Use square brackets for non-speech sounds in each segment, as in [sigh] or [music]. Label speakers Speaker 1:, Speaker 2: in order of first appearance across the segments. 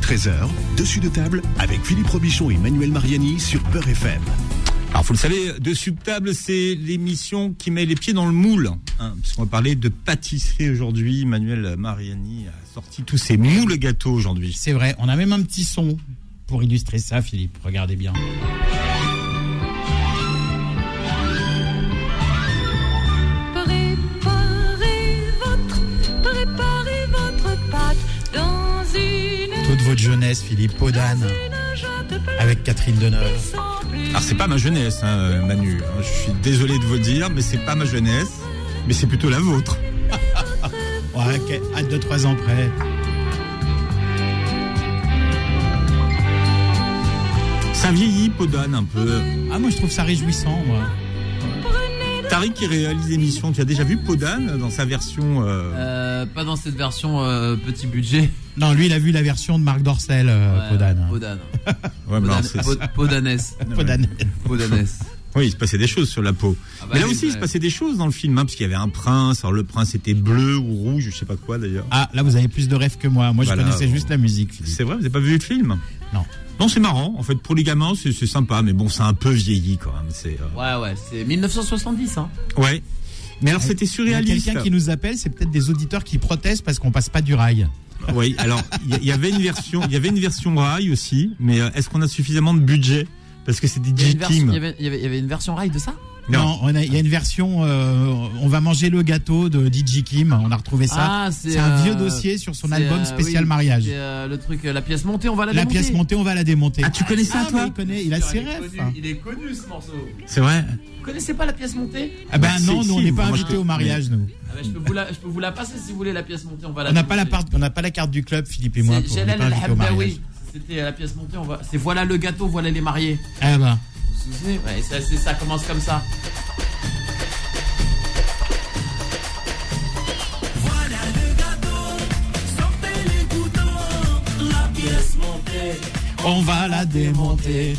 Speaker 1: 13h, dessus de table avec Philippe Robichon et Manuel Mariani sur Beurre FM.
Speaker 2: Alors, vous le savez, Dessus de table, c'est l'émission qui met les pieds dans le moule. Hein, puisqu'on va parler de pâtisserie aujourd'hui. Manuel Mariani a sorti tous ses moules gâteaux aujourd'hui.
Speaker 3: C'est vrai, on a même un petit son pour illustrer ça, Philippe. Regardez bien. Jeunesse, Philippe, peau d'âne, avec Catherine Deneuve.
Speaker 2: Alors, c'est pas ma jeunesse, hein, Manu. Je suis désolé de vous le dire, mais c'est pas ma jeunesse. Mais c'est plutôt la vôtre. [laughs]
Speaker 3: Ouais, ok, à 2-3 ans près.
Speaker 2: Ça vieillit, Podane, un peu.
Speaker 3: Ah, moi je trouve ça réjouissant, moi.
Speaker 2: Tariq qui réalise l'émission, tu as déjà vu Podane dans sa version. euh,
Speaker 4: Euh, pas dans cette version euh, petit budget?
Speaker 3: Non, lui il a vu la version de Marc Dorcel, euh,
Speaker 4: Ouais. Podane. [laughs]
Speaker 2: ouais,
Speaker 4: Podane- Pod- Podanès. [laughs] Podanès.
Speaker 2: Oui, il se passait des choses sur la peau.
Speaker 4: Ah bah
Speaker 2: mais là
Speaker 4: oui,
Speaker 2: aussi, il se
Speaker 4: ouais.
Speaker 2: passait des choses dans le film, hein, parce qu'il y avait un prince. Alors, le prince était bleu ou rouge, je sais pas quoi d'ailleurs.
Speaker 3: Ah, là vous avez plus de rêves que moi. Moi je connaissais juste la musique, Philippe.
Speaker 2: C'est vrai, vous n'avez pas vu le film?
Speaker 3: Non.
Speaker 2: Non, c'est marrant. En fait, pour les gamins, c'est c'est sympa, mais bon, c'est un peu vieilli quand même. C'est. euh,
Speaker 4: Ouais, ouais, c'est 1970, hein.
Speaker 2: Ouais. Mais alors, c'était surréaliste.
Speaker 3: quelqu'un qui nous appelle, c'est peut-être des auditeurs qui protestent parce qu'on passe pas du rail.
Speaker 2: Oui. Alors, il y, avait une version, il y avait une version rail aussi, mais euh, est-ce qu'on a suffisamment de budget? Parce que c'est des
Speaker 4: il y avait une version rail de ça?
Speaker 3: Non, a- il y a une version, euh, on va manger le gâteau de DJ Kim. On a retrouvé ça.
Speaker 4: Ah,
Speaker 3: c'est un
Speaker 4: euh,
Speaker 3: vieux dossier sur son album
Speaker 4: euh,
Speaker 3: spécial
Speaker 4: oui,
Speaker 3: mariage.
Speaker 4: c'est, euh, le truc, euh, la pièce montée, on va la,
Speaker 3: La
Speaker 4: démonter.
Speaker 3: pièce montée, on va la démonter.
Speaker 2: Ah, tu connais ça,
Speaker 3: Ah,
Speaker 2: toi
Speaker 3: il connaît, il a ses
Speaker 4: il, est
Speaker 3: rêves.
Speaker 4: connu, il est connu ce morceau.
Speaker 2: C'est vrai.
Speaker 4: Vous connaissez pas la pièce montée?
Speaker 3: Ah ben
Speaker 2: Bah,
Speaker 3: non, nous on n'est pas invités au mariage, nous.
Speaker 4: Ah bah, je, peux vous la, je peux vous la passer si vous voulez la pièce montée, on va la
Speaker 3: On n'a pas la
Speaker 4: démonter.
Speaker 3: part, on n'a pas la carte du club, Philippe et moi.
Speaker 4: C'était la pièce montée, on va. C'est voilà le gâteau, voilà les mariés.
Speaker 3: Ah ben.
Speaker 4: Vous vous souvenez Ouais, ça, c'est- ça commence comme ça.
Speaker 3: On va la démonter.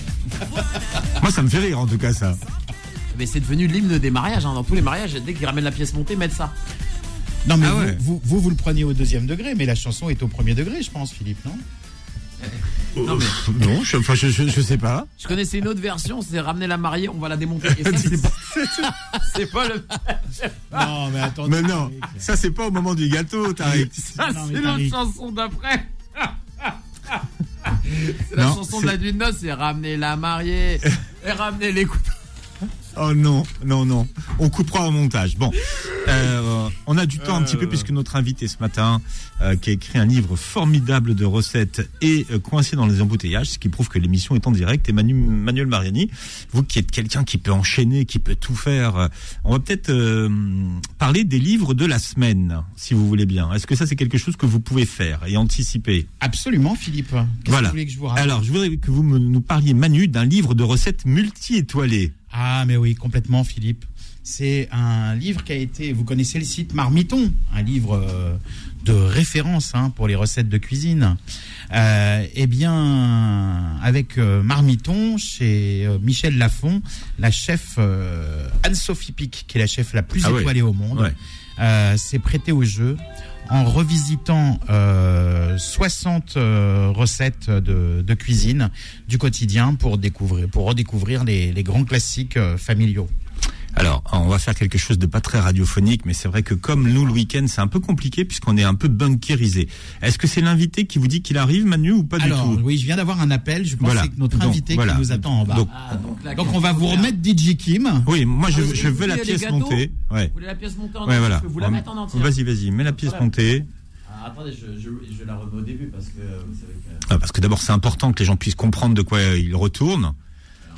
Speaker 2: Moi, ça me fait rire en tout cas ça.
Speaker 4: Mais c'est devenu l'hymne des mariages. hein. Dans tous les mariages, dès qu'ils ramènent la pièce montée, mettent ça.
Speaker 3: Non mais
Speaker 2: Ah
Speaker 3: vous,
Speaker 2: ouais.
Speaker 3: vous, vous, vous le preniez au deuxième degré, mais la chanson est au premier degré, je pense, Philippe, non? [laughs]
Speaker 4: Non, mais-
Speaker 2: Euh, [laughs] Non, je, enfin, je, je, je sais pas.
Speaker 4: Je connaissais une autre version, c'est ramener la mariée, on va la démonter. [laughs] C'est pas, le.
Speaker 3: Non, mais attends.
Speaker 2: Mais non, ça c'est pas au moment du gâteau, Tariq.
Speaker 4: Ça, c'est l'autre chanson d'après. c'est [laughs] la
Speaker 2: Non,
Speaker 4: chanson de la nuit de noces, c'est ramener la mariée et ramener les couteaux.
Speaker 2: Oh non, non, non. On coupera au montage. Bon, euh, on a du temps un petit peu puisque notre invité ce matin, euh, qui a écrit un livre formidable de recettes, est euh, coincé dans les embouteillages, ce qui prouve que l'émission est en direct. Et Manu- Manuel Mariani, vous qui êtes quelqu'un qui peut enchaîner, qui peut tout faire, euh, on va peut-être euh, parler des livres de la semaine, si vous voulez bien. Est-ce que ça c'est quelque chose que vous pouvez faire et anticiper?
Speaker 3: Absolument, Philippe. Que
Speaker 2: Voilà.
Speaker 3: vous voulez que je vous raconte?
Speaker 2: Alors, je voudrais que vous me- nous parliez, Manu, d'un livre de recettes multi-étoilé.
Speaker 3: Ah, mais oui, complètement, Philippe. C'est un livre qui a été. Vous connaissez le site Marmiton, un livre euh, de référence hein, pour les recettes de cuisine. Euh, eh bien, avec euh, Marmiton, chez euh, Michel Lafon, la chef euh, Anne-Sophie Pic, qui est la chef la plus
Speaker 2: Ah
Speaker 3: étoilée au monde,
Speaker 2: Ouais.
Speaker 3: euh, s'est prêtée au jeu en revisitant euh, 60 euh, recettes de, cuisine du quotidien pour découvrir, pour redécouvrir les, les grands classiques euh, familiaux.
Speaker 2: Alors, on va faire quelque chose de pas très radiophonique, mais c'est vrai que comme nous, le week-end, c'est un peu compliqué puisqu'on est un peu bunkérisé. Est-ce que c'est l'invité qui vous dit qu'il arrive, Manu, ou pas
Speaker 3: Alors,
Speaker 2: du tout
Speaker 3: oui, je viens d'avoir un appel. Je pense
Speaker 2: Voilà.
Speaker 3: que c'est notre
Speaker 2: Donc,
Speaker 3: invité
Speaker 2: voilà.
Speaker 3: qui nous attend en bas.
Speaker 2: Donc,
Speaker 4: Ah, donc, là,
Speaker 3: on va vous remettre DJ Kim.
Speaker 2: Oui, moi, je,
Speaker 4: Ah, vous
Speaker 2: je veux la pièce
Speaker 4: gâteaux
Speaker 2: montée. Ouais.
Speaker 4: Vous voulez la pièce montée en
Speaker 2: Ouais,
Speaker 4: entier
Speaker 2: voilà.
Speaker 4: Je peux vous la mettre en entier.
Speaker 2: Vas-y, vas-y, mets la pièce montée.
Speaker 4: Ah, attendez, je, je, je la remets au début parce que vous savez que.
Speaker 2: Ah, parce que d'abord, c'est important que les gens puissent comprendre de quoi ils retournent.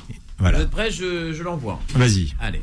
Speaker 4: Vous
Speaker 2: Voilà.
Speaker 4: êtes prêts? Je, je l'envoie.
Speaker 2: Vas-y.
Speaker 4: Allez.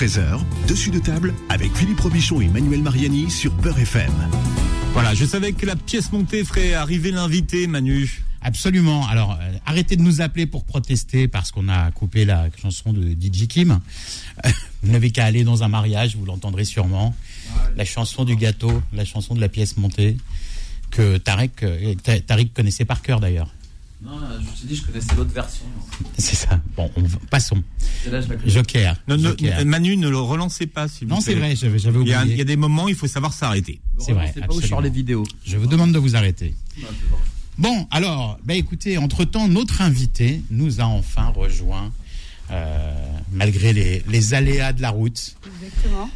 Speaker 1: 13h, dessus de table avec Philippe Robichon et Manuel Mariani sur Beurre FM.
Speaker 2: Voilà, je savais que la pièce montée ferait arriver l'invité, Manu.
Speaker 3: Absolument. Alors, euh, arrêtez de nous appeler pour protester parce qu'on a coupé la chanson de DJ Kim. Euh, [laughs] vous n'avez qu'à aller dans un mariage, vous l'entendrez sûrement. La chanson du gâteau, la chanson de la pièce montée, que Tarek, euh, Ta- Tariq connaissait par cœur d'ailleurs.
Speaker 4: Non, je te dis, je connaissais l'autre version.
Speaker 3: C'est ça. Bon, on passons.
Speaker 4: Là, je.
Speaker 3: Joker.
Speaker 2: Manu, ne le relancez pas, s'il vous
Speaker 3: Non,
Speaker 2: plaît.
Speaker 3: c'est vrai, j'avais j'avais
Speaker 2: Il y, a, il y
Speaker 3: oublié.
Speaker 2: a des moments, il faut savoir s'arrêter.
Speaker 3: C'est vrai,
Speaker 4: pas où je sors les vidéos.
Speaker 3: Je vous demande de vous arrêter. Bon, alors, bah écoutez, entre-temps, notre invité nous a enfin rejoint, euh, malgré les, les aléas de la route.
Speaker 5: Exactement.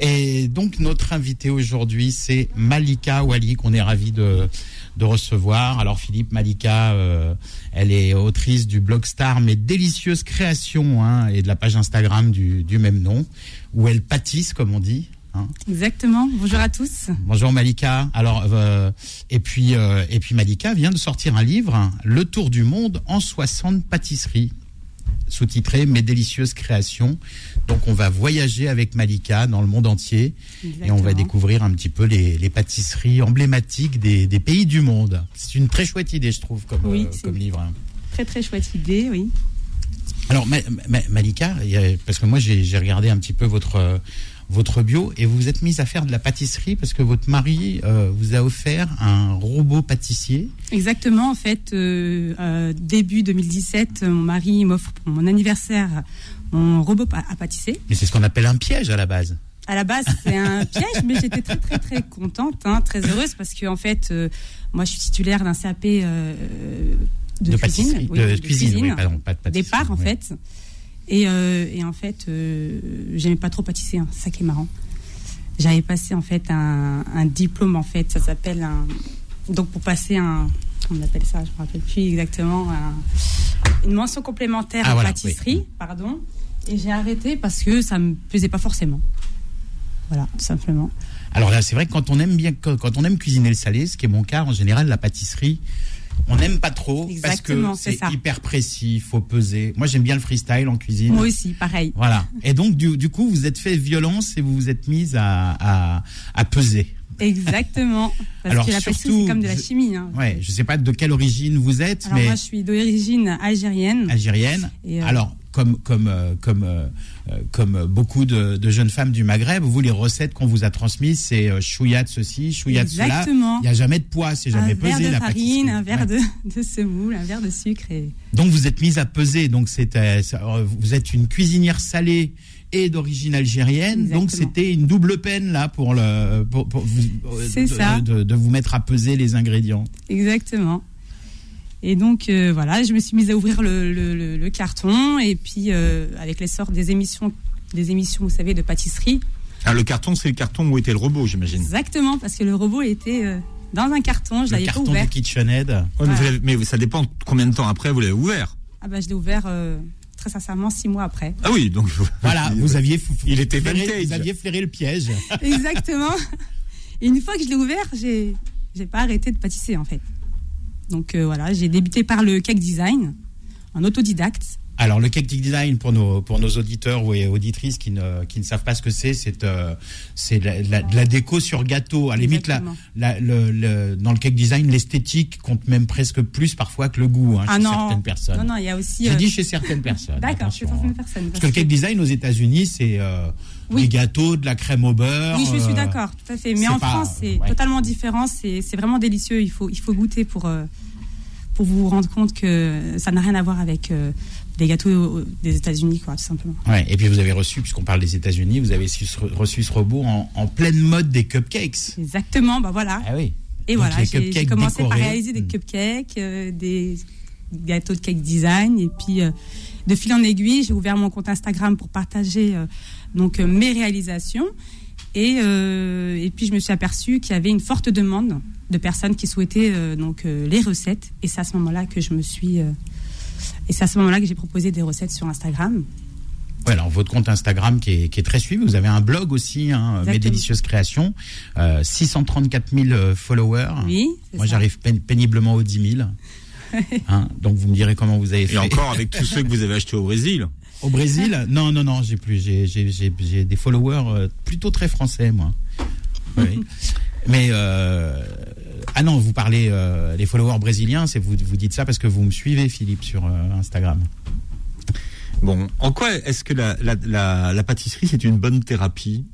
Speaker 3: Et donc, notre invité aujourd'hui, c'est Malika Wali, qu'on est ravi de, de recevoir. Alors, Philippe, Malika, euh, elle est autrice du blog Star, mais délicieuse création, hein, et de la page Instagram du, du même nom, où elle pâtisse, comme on dit. hein.
Speaker 5: Exactement. Bonjour à tous.
Speaker 3: Bonjour Malika. Alors euh, et puis euh, et puis Malika vient de sortir un livre, hein, Le Tour du monde en 60 pâtisseries, sous-titré Mes délicieuses créations. Donc on va voyager avec Malika dans le monde entier et on va découvrir un petit peu les, les pâtisseries emblématiques des, des pays du monde. C'est une très chouette idée, je trouve, comme,
Speaker 5: Oui,
Speaker 3: euh, comme livre. hein.
Speaker 5: Très très chouette idée, oui.
Speaker 3: Alors Ma- Ma- Malika, parce que moi j'ai j'ai regardé un petit peu votre votre bio et vous vous êtes mise à faire de la pâtisserie parce que votre mari euh, vous a offert un robot pâtissier.
Speaker 5: Exactement. En fait, euh, euh, début 2017, mon mari m'offre pour mon anniversaire mon robot à pâtisser.
Speaker 3: Mais c'est ce qu'on appelle un piège à la base.
Speaker 5: À la base, c'est un [laughs] piège, mais j'étais très très très contente, hein, très heureuse parce que en fait, moi, je suis titulaire d'un CAP de,
Speaker 3: de
Speaker 5: cuisine, oui,
Speaker 3: de, cuisine, oui, pardon, pas de pâtisserie.
Speaker 5: départ en
Speaker 3: oui.
Speaker 5: fait. Et, euh, et en fait, euh, j'aimais pas trop pâtisser, hein, c'est ça qui est marrant. J'avais passé en fait un, un diplôme en fait, ça s'appelle un. Donc pour passer un. Comment on appelle ça Je me rappelle plus exactement. un- une mention complémentaire
Speaker 3: Ah,
Speaker 5: en
Speaker 3: voilà,
Speaker 5: pâtisserie,
Speaker 3: oui.
Speaker 5: pardon. Et j'ai arrêté parce que ça me plaisait pas forcément. Voilà, tout simplement.
Speaker 3: Alors là, c'est vrai que quand on aime bien, quand quand on aime cuisiner le salé, ce qui est mon cas en général, la pâtisserie, on n'aime pas trop
Speaker 5: Exactement,
Speaker 3: parce que
Speaker 5: c'est
Speaker 3: hyper précis, il faut peser. Moi, j'aime bien le freestyle en cuisine.
Speaker 5: Moi aussi, pareil.
Speaker 3: Voilà. Et donc, du, du coup, vous êtes fait violence et vous vous êtes mise à, à, à peser.
Speaker 5: Exactement. Parce
Speaker 3: Alors,
Speaker 5: que la pâtisserie,
Speaker 3: surtout,
Speaker 5: c'est comme de la chimie. hein.
Speaker 3: Ouais, je sais pas de quelle origine vous êtes,
Speaker 5: Alors
Speaker 3: mais
Speaker 5: moi, je suis d'origine algérienne.
Speaker 3: algérienne.
Speaker 5: Et, euh,
Speaker 3: Alors, comme comme euh, comme euh, euh, comme beaucoup de, de jeunes femmes du Maghreb, vous les recettes qu'on vous a transmises, c'est chouïa de ceci, chouïa de cela.
Speaker 5: Exactement.
Speaker 3: Il n'y a jamais de poids, c'est jamais
Speaker 5: un
Speaker 3: pesé
Speaker 5: verre de
Speaker 3: la
Speaker 5: farine, un verre
Speaker 3: Ouais.
Speaker 5: de, de semoule, un verre de sucre. Et...
Speaker 3: Donc vous êtes mise à peser. Donc euh, vous êtes une cuisinière salée et d'origine algérienne. Donc
Speaker 5: Exactement.
Speaker 3: c'était une double peine là pour le pour, pour vous
Speaker 5: C'est
Speaker 3: de,
Speaker 5: ça.
Speaker 3: De, de vous mettre à peser les ingrédients.
Speaker 5: Exactement. Et donc euh, voilà, je me suis mise à ouvrir le, le- le- le carton et puis euh, avec l'essor des émissions, des émissions, vous savez, de pâtisserie.
Speaker 2: Ah, le carton, c'est le carton où était le robot, j'imagine.
Speaker 5: Exactement, parce que le robot était euh, dans un carton, je
Speaker 3: Le
Speaker 5: l'avais pas
Speaker 3: carton
Speaker 5: ouvert.
Speaker 3: du KitchenAid.
Speaker 2: Ouais, mais, vous l'avez- mais ça dépend combien de temps après vous l'avez ouvert.
Speaker 5: Ah bah je l'ai ouvert euh, très sincèrement six mois après.
Speaker 2: Ah oui, donc. [laughs]
Speaker 3: Voilà, vous [laughs] aviez
Speaker 2: Il était
Speaker 3: flairé-
Speaker 2: vintage.
Speaker 3: vous aviez flairé le piège. [laughs]
Speaker 5: Exactement. Et une fois que je l'ai ouvert, j'ai j'ai pas arrêté de pâtisser en fait. Donc euh, voilà, j'ai débuté par le cake design, en autodidacte.
Speaker 3: Alors le cake design pour nos pour nos auditeurs ou et auditrices qui ne qui ne savent pas ce que c'est, c'est euh, c'est de la, déco sur gâteau. À la limite la, le, le- dans le cake design, l'esthétique compte même presque plus parfois que le goût hein,
Speaker 5: Ah
Speaker 3: chez
Speaker 5: non,
Speaker 3: certaines personnes.
Speaker 5: non non, il y a aussi.
Speaker 3: J'ai
Speaker 5: euh,
Speaker 3: dit chez certaines personnes.
Speaker 5: D'accord, chez certaines
Speaker 3: hein.
Speaker 5: personnes.
Speaker 3: Parce que le cake design aux États-Unis, c'est euh,
Speaker 5: Oui.
Speaker 3: des gâteaux, de la crème au beurre.
Speaker 5: Oui, je suis
Speaker 3: euh,
Speaker 5: d'accord, tout à fait. Mais en
Speaker 3: pas-
Speaker 5: France, c'est
Speaker 3: ouais.
Speaker 5: totalement différent. C'est c'est vraiment délicieux. Il faut, il faut goûter pour, pour vous rendre compte que ça n'a rien à voir avec euh, des gâteaux des États-Unis, quoi, tout simplement.
Speaker 3: Ouais, et puis vous avez reçu, puisqu'on parle des États-Unis, vous avez reçu ce robot en, en pleine mode des cupcakes.
Speaker 5: Exactement, bah voilà.
Speaker 3: Ah oui.
Speaker 5: Et
Speaker 3: Donc,
Speaker 5: voilà, j'ai commencé par réaliser des
Speaker 3: Mm.
Speaker 5: cupcakes, euh, des gâteaux de cake design, et puis euh, de fil en aiguille, j'ai ouvert mon compte Instagram pour partager euh, donc mes réalisations. Et, euh, et puis je me suis aperçue qu'il y avait une forte demande de personnes qui souhaitaient euh, donc euh, les recettes. Et c'est à ce moment-là que je me suis et c'est à ce moment-là que j'ai proposé des recettes sur Instagram.
Speaker 3: Ouais, alors votre compte Instagram qui est, qui est très suivi, vous avez un blog aussi, hein, Mes délicieuses créations, euh, 634 000 euh, followers.
Speaker 5: Oui,
Speaker 3: Moi j'arrive péniblement aux 10 000. Hein, donc vous me direz comment vous avez fait.
Speaker 2: Et encore avec tous ceux que vous avez achetés au Brésil. [laughs]
Speaker 3: Au Brésil? Non, non, non, j'ai plus. J'ai des followers euh, plutôt très français, moi. Oui. [laughs] Mais euh, ah non, vous parlez euh, les followers brésiliens, c'est vous, vous dites ça parce que vous me suivez, Philippe, sur euh, Instagram.
Speaker 2: Bon, en quoi est-ce que la, la, la, la pâtisserie c'est une bonne thérapie?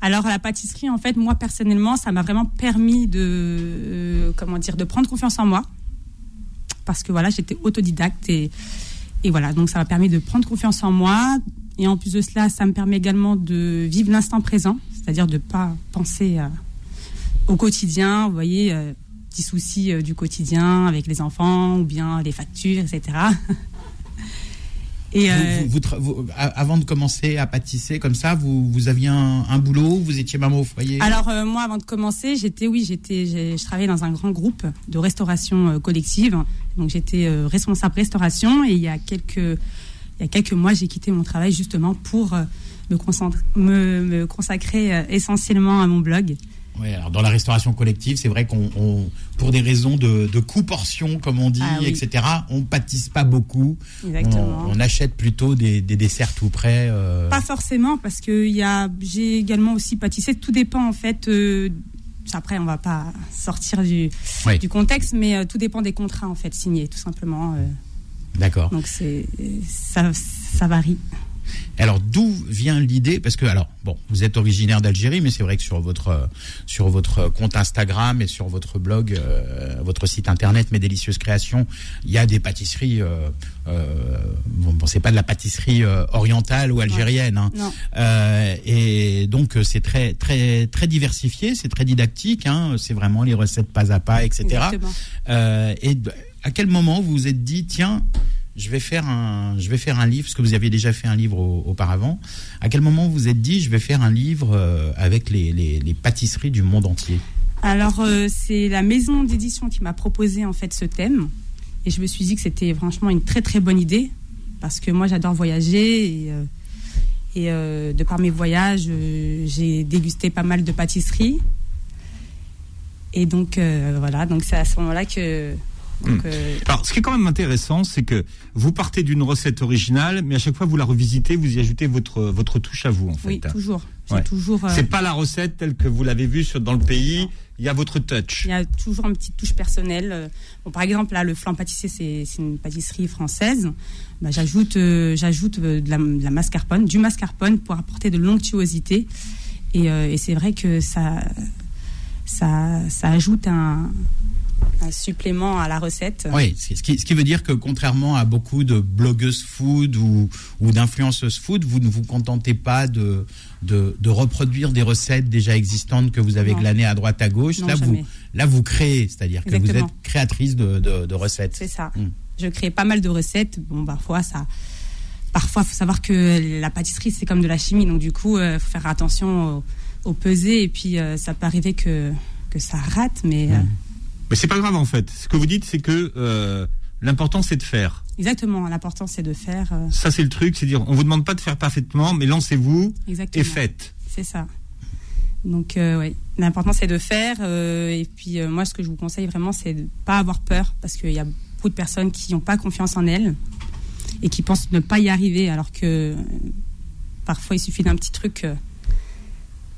Speaker 5: Alors la pâtisserie, en fait, moi personnellement, ça m'a vraiment permis de, euh, comment dire, de prendre confiance en moi, parce que voilà, j'étais autodidacte et, et voilà, donc ça m'a permis de prendre confiance en moi. Et en plus de cela, ça me permet également de vivre l'instant présent, c'est-à-dire de ne pas penser euh, au quotidien, vous voyez, euh, petits soucis euh, du quotidien avec les enfants ou bien les factures, etc. Et [laughs]
Speaker 3: Vous-
Speaker 5: euh,
Speaker 3: vous- vous avant de commencer à pâtisser comme ça, vous, aviez un, un boulot, vous étiez maman au foyer?
Speaker 5: Alors euh, moi, avant de commencer, j'étais, oui, j'étais, je travaillais dans un grand groupe de restauration collective. Donc j'étais responsable restauration et il y a quelques, il y a quelques mois, j'ai quitté mon travail justement pour me, concentrer, me, me consacrer essentiellement à mon blog.
Speaker 3: Alors dans la restauration collective, c'est vrai qu'on, on- pour des raisons de, de coût-portion, comme on dit,
Speaker 5: Ah oui.
Speaker 3: etc., on pâtisse pas beaucoup.
Speaker 5: Exactement.
Speaker 3: On, on achète plutôt des, des desserts tout prêts. euh,
Speaker 5: Pas forcément parce que y a, j'ai également aussi pâtissé. Tout dépend en fait. euh, après, on va pas sortir du,
Speaker 3: Oui.
Speaker 5: du contexte, mais euh, tout dépend des contrats en fait signés, tout simplement. euh.
Speaker 3: D'accord.
Speaker 5: donc c'est, ça, ça varie.
Speaker 3: Alors d'où vient l'idée? Parce que alors bon, vous êtes originaire d'Algérie, mais c'est vrai que sur votre sur votre compte Instagram et sur votre blog, euh, votre site internet, mes délicieuses créations, il y a des pâtisseries. Euh, euh, bon, c'est pas de la pâtisserie euh, orientale ou algérienne. hein.
Speaker 5: Non.
Speaker 3: Euh, et donc c'est très très très diversifié, c'est très didactique. Hein, c'est vraiment les recettes pas à pas, etc. Et à quel moment vous vous êtes dit tiens je vais faire un je vais faire un livre parce que vous aviez déjà fait un livre au- auparavant à quel moment vous êtes dit je vais faire un livre euh, avec les, les, pâtisseries du monde entier?
Speaker 5: Alors, euh, c'est la maison d'édition qui m'a proposé en fait ce thème. Et je me suis dit que c'était franchement une très très bonne idée. Parce que moi, j'adore voyager. Et, euh, de par mes voyages, j'ai dégusté pas mal de pâtisseries. Et donc, voilà. Donc, c'est à ce moment-là que. Donc,
Speaker 2: Hmm.
Speaker 5: euh,
Speaker 2: Alors, ce qui est quand même intéressant, c'est que vous partez d'une recette originale, mais à chaque fois vous la revisitez, vous y ajoutez votre votre touche à vous en fait.
Speaker 5: oui, toujours.
Speaker 2: Ouais.
Speaker 5: toujours. euh,
Speaker 2: C'est pas la recette telle que vous l'avez vue sur dans le pays. Il y a votre touch.
Speaker 5: Il y a toujours une petite touche personnelle. Euh, Bon, par exemple, là, le flan pâtissier, c'est c'est une pâtisserie française. Bah, j'ajoute, euh, j'ajoute de, la, de la mascarpone, du mascarpone pour apporter de l'onctuosité. Et, et c'est vrai que ça, ça, ça ajoute un, un supplément à la recette.
Speaker 3: oui ce qui, ce qui veut dire que contrairement à beaucoup de blogueuses food ou, ou d'influenceuses food vous ne vous contentez pas de, de, de reproduire des recettes déjà existantes que vous avez
Speaker 5: Non.
Speaker 3: glanées à droite à gauche
Speaker 5: Non,
Speaker 3: là vous là vous créez c'est-à-dire que vous êtes créatrice de, de, de recettes
Speaker 5: C'est ça.
Speaker 3: Mm.
Speaker 5: Je crée pas mal de recettes. Bon, parfois, ça. Parfois, faut savoir que la pâtisserie, c'est comme de la chimie. Donc, du coup, il faut faire attention au, au pesé. Et puis, euh, ça peut arriver que, que ça rate. Mais euh,
Speaker 2: Mais c'est pas grave en fait. Ce que vous dites, c'est que euh, l'important c'est de faire.
Speaker 5: exactement, l'important, c'est de faire. euh,
Speaker 2: Ça c'est le truc, c'est dire on vous demande pas de faire parfaitement, mais lancez-vous et faites.
Speaker 5: C'est ça. Donc, euh, oui. L'important, c'est de faire. et puis, moi, ce que je vous conseille vraiment, c'est de pas avoir peur. Parce qu'il y a beaucoup de personnes qui n'ont pas confiance en elles. Et qui pensent ne pas y arriver. Alors que parfois, il suffit d'un petit truc.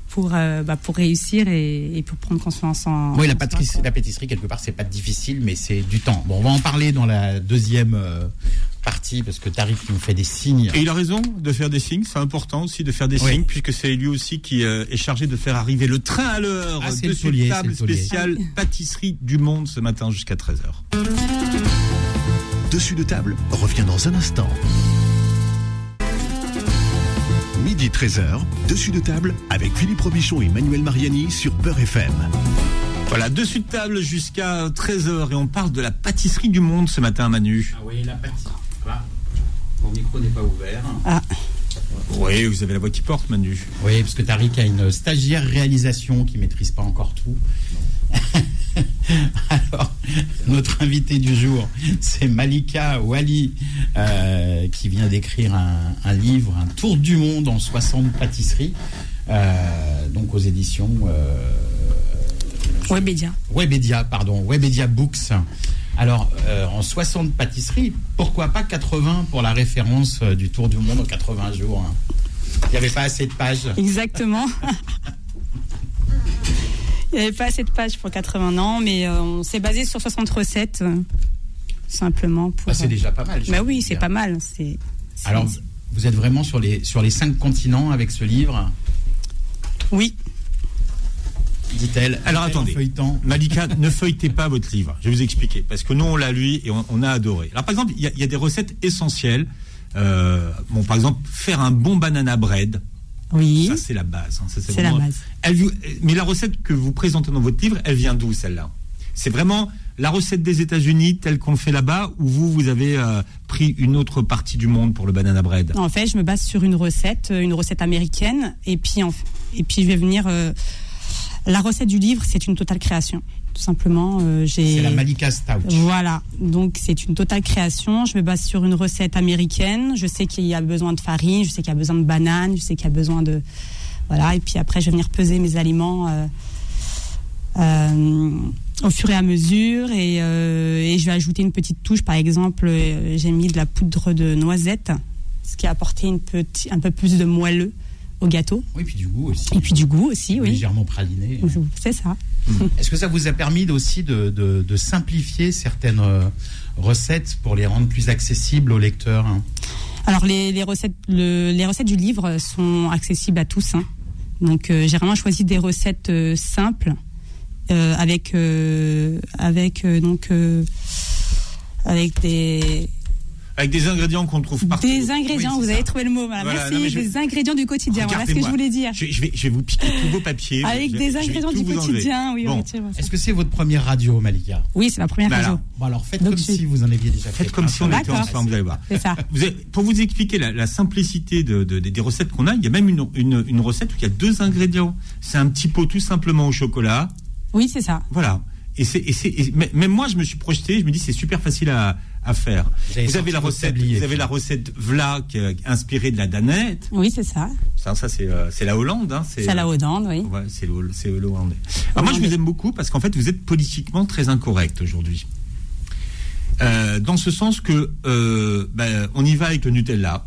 Speaker 5: Pour, euh, bah, pour réussir et, et pour prendre confiance en.
Speaker 3: Oui, la
Speaker 5: en
Speaker 3: pâtisserie,
Speaker 5: quoi.
Speaker 3: la pâtisserie quelque part, c'est pas difficile, mais c'est du temps. Bon, on va en parler dans la deuxième euh, partie parce que Tariq nous fait des signes.
Speaker 2: Et il a raison de faire des signes, c'est important aussi de faire des
Speaker 3: Oui.
Speaker 2: signes, puisque c'est lui aussi qui euh, est chargé de faire arriver le train à l'heure
Speaker 3: Ah, c'est
Speaker 2: de cette table spéciale [laughs] pâtisserie du monde ce matin jusqu'à 13h.
Speaker 1: Dessus de table revient dans un instant. Midi 13h, dessus de table avec Philippe Robichon et Manuel Mariani sur Beurre FM.
Speaker 2: Voilà, dessus de table jusqu'à 13h et on parle de la pâtisserie du monde ce matin Manu.
Speaker 3: Ah oui, la pâtisserie. Mon micro n'est pas ouvert.
Speaker 2: Oui, vous avez la voix qui porte Manu.
Speaker 3: Oui, parce que Tariq a une stagiaire réalisation qui maîtrise pas encore tout. [laughs] Alors, notre invité du jour, c'est Malika Wali, euh, qui vient d'écrire un, un livre, Un tour du monde en 60 pâtisseries, euh, donc aux éditions euh,
Speaker 5: Webedia.
Speaker 3: Webedia, pardon, Webedia Books. Alors, euh, en 60 pâtisseries, pourquoi pas 80 pour la référence du Tour du Monde en 80 jours hein? Il n'y avait pas assez de pages.
Speaker 5: Exactement. [laughs] Il n'y avait pas assez de pages pour 80 ans, mais euh, on s'est basé sur 60 recettes, euh, simplement pour.
Speaker 3: Bah, c'est déjà pas mal.
Speaker 5: Bah oui, c'est pas mal. C'est.
Speaker 3: Alors, vous êtes vraiment sur les, sur les cinq continents avec ce livre,
Speaker 5: oui.
Speaker 3: dit-elle.
Speaker 2: Alors, attendez.
Speaker 3: feuilletant.
Speaker 2: Malika, ne feuilletez pas votre livre. Je vais vous expliquer. Parce que nous, on l'a lu et on, on a adoré. Alors, par exemple, il y, a- il y a des recettes essentielles. Euh, bon, par exemple, faire un bon banana bread.
Speaker 5: Oui.
Speaker 2: Ça, c'est la base. hein.
Speaker 5: C'est la base.
Speaker 2: Elle mais la recette que vous présentez dans votre livre, elle vient d'où, celle-là? C'est vraiment la recette des États-Unis telle qu'on le fait là-bas ou vous, vous avez euh, pris une autre partie du monde pour le banana bread?
Speaker 5: En fait, je me base sur une recette, euh, une recette américaine, et puis en- et puis je vais venir. euh, la recette du livre, c'est une totale création, tout simplement. euh, j'ai.
Speaker 3: C'est la Malika Stout.
Speaker 5: Voilà, donc c'est une totale création. Je me base sur une recette américaine. Je sais qu'il y a besoin de farine, je sais qu'il y a besoin de bananes, je sais qu'il y a besoin de voilà. Et puis après, je vais venir peser mes aliments euh, euh, au fur et à mesure, et, euh, et je vais ajouter une petite touche. Par exemple, j'ai mis de la poudre de noisette, ce qui a apporté une petit, un peu plus de moelleux au gâteau,
Speaker 3: Oui, puis du goût aussi.
Speaker 5: et puis du goût aussi, oui.
Speaker 3: Légèrement praliné.
Speaker 5: C'est ça.
Speaker 3: Est-ce que ça vous a permis aussi de, de- de simplifier certaines euh, recettes pour les rendre plus accessibles aux lecteurs hein?
Speaker 5: Alors les, les recettes, le- les recettes du livre sont accessibles à tous. hein. Donc euh, j'ai vraiment choisi des recettes euh, simples euh, avec avec donc avec des
Speaker 2: Avec des ingrédients qu'on trouve partout.
Speaker 5: des ingrédients.
Speaker 3: Oui,
Speaker 5: vous
Speaker 3: ça.
Speaker 5: avez trouvé le mot. Voilà, merci.
Speaker 2: je-
Speaker 5: Des ingrédients du quotidien. Voilà ce que je voulais dire.
Speaker 2: Je, je vais, je vais vous piquer tous vos papiers.
Speaker 5: Avec des ingrédients du quotidien. Oui,
Speaker 2: Bon.
Speaker 3: Est-ce que c'est votre première radio, Malika
Speaker 5: Oui, c'est ma première radio.
Speaker 2: alors,
Speaker 3: Bon, alors faites
Speaker 5: Donc,
Speaker 3: comme si vous en aviez déjà fait.
Speaker 2: Faites comme si on était ensemble, vous allez voir.
Speaker 5: C'est ça.
Speaker 2: Vous avez- pour vous expliquer la, la simplicité de, de- des- des recettes qu'on a, il y a même une, une- une recette où il y a deux ingrédients. C'est un petit pot tout simplement au chocolat.
Speaker 5: Oui, c'est ça.
Speaker 2: Voilà. Et c'est, même moi, je me suis projeté, je me dis, c'est super facile à, à faire.
Speaker 3: Vous avez
Speaker 2: Vous avez
Speaker 3: sorti
Speaker 2: la recette,
Speaker 3: tablier,
Speaker 2: vous avez la recette Vla, qui est inspirée de la danette.
Speaker 5: Oui, c'est ça.
Speaker 2: Ça, ça c'est, euh, c'est la Hollande. Hein,
Speaker 5: C'est la Hollande, oui.
Speaker 2: Ouais, c'est le, c'est le hollandais. Alors moi, je vous aime beaucoup parce qu'en fait, vous êtes politiquement très incorrect aujourd'hui. Euh, dans ce sens que euh, ben, on y va avec le Nutella.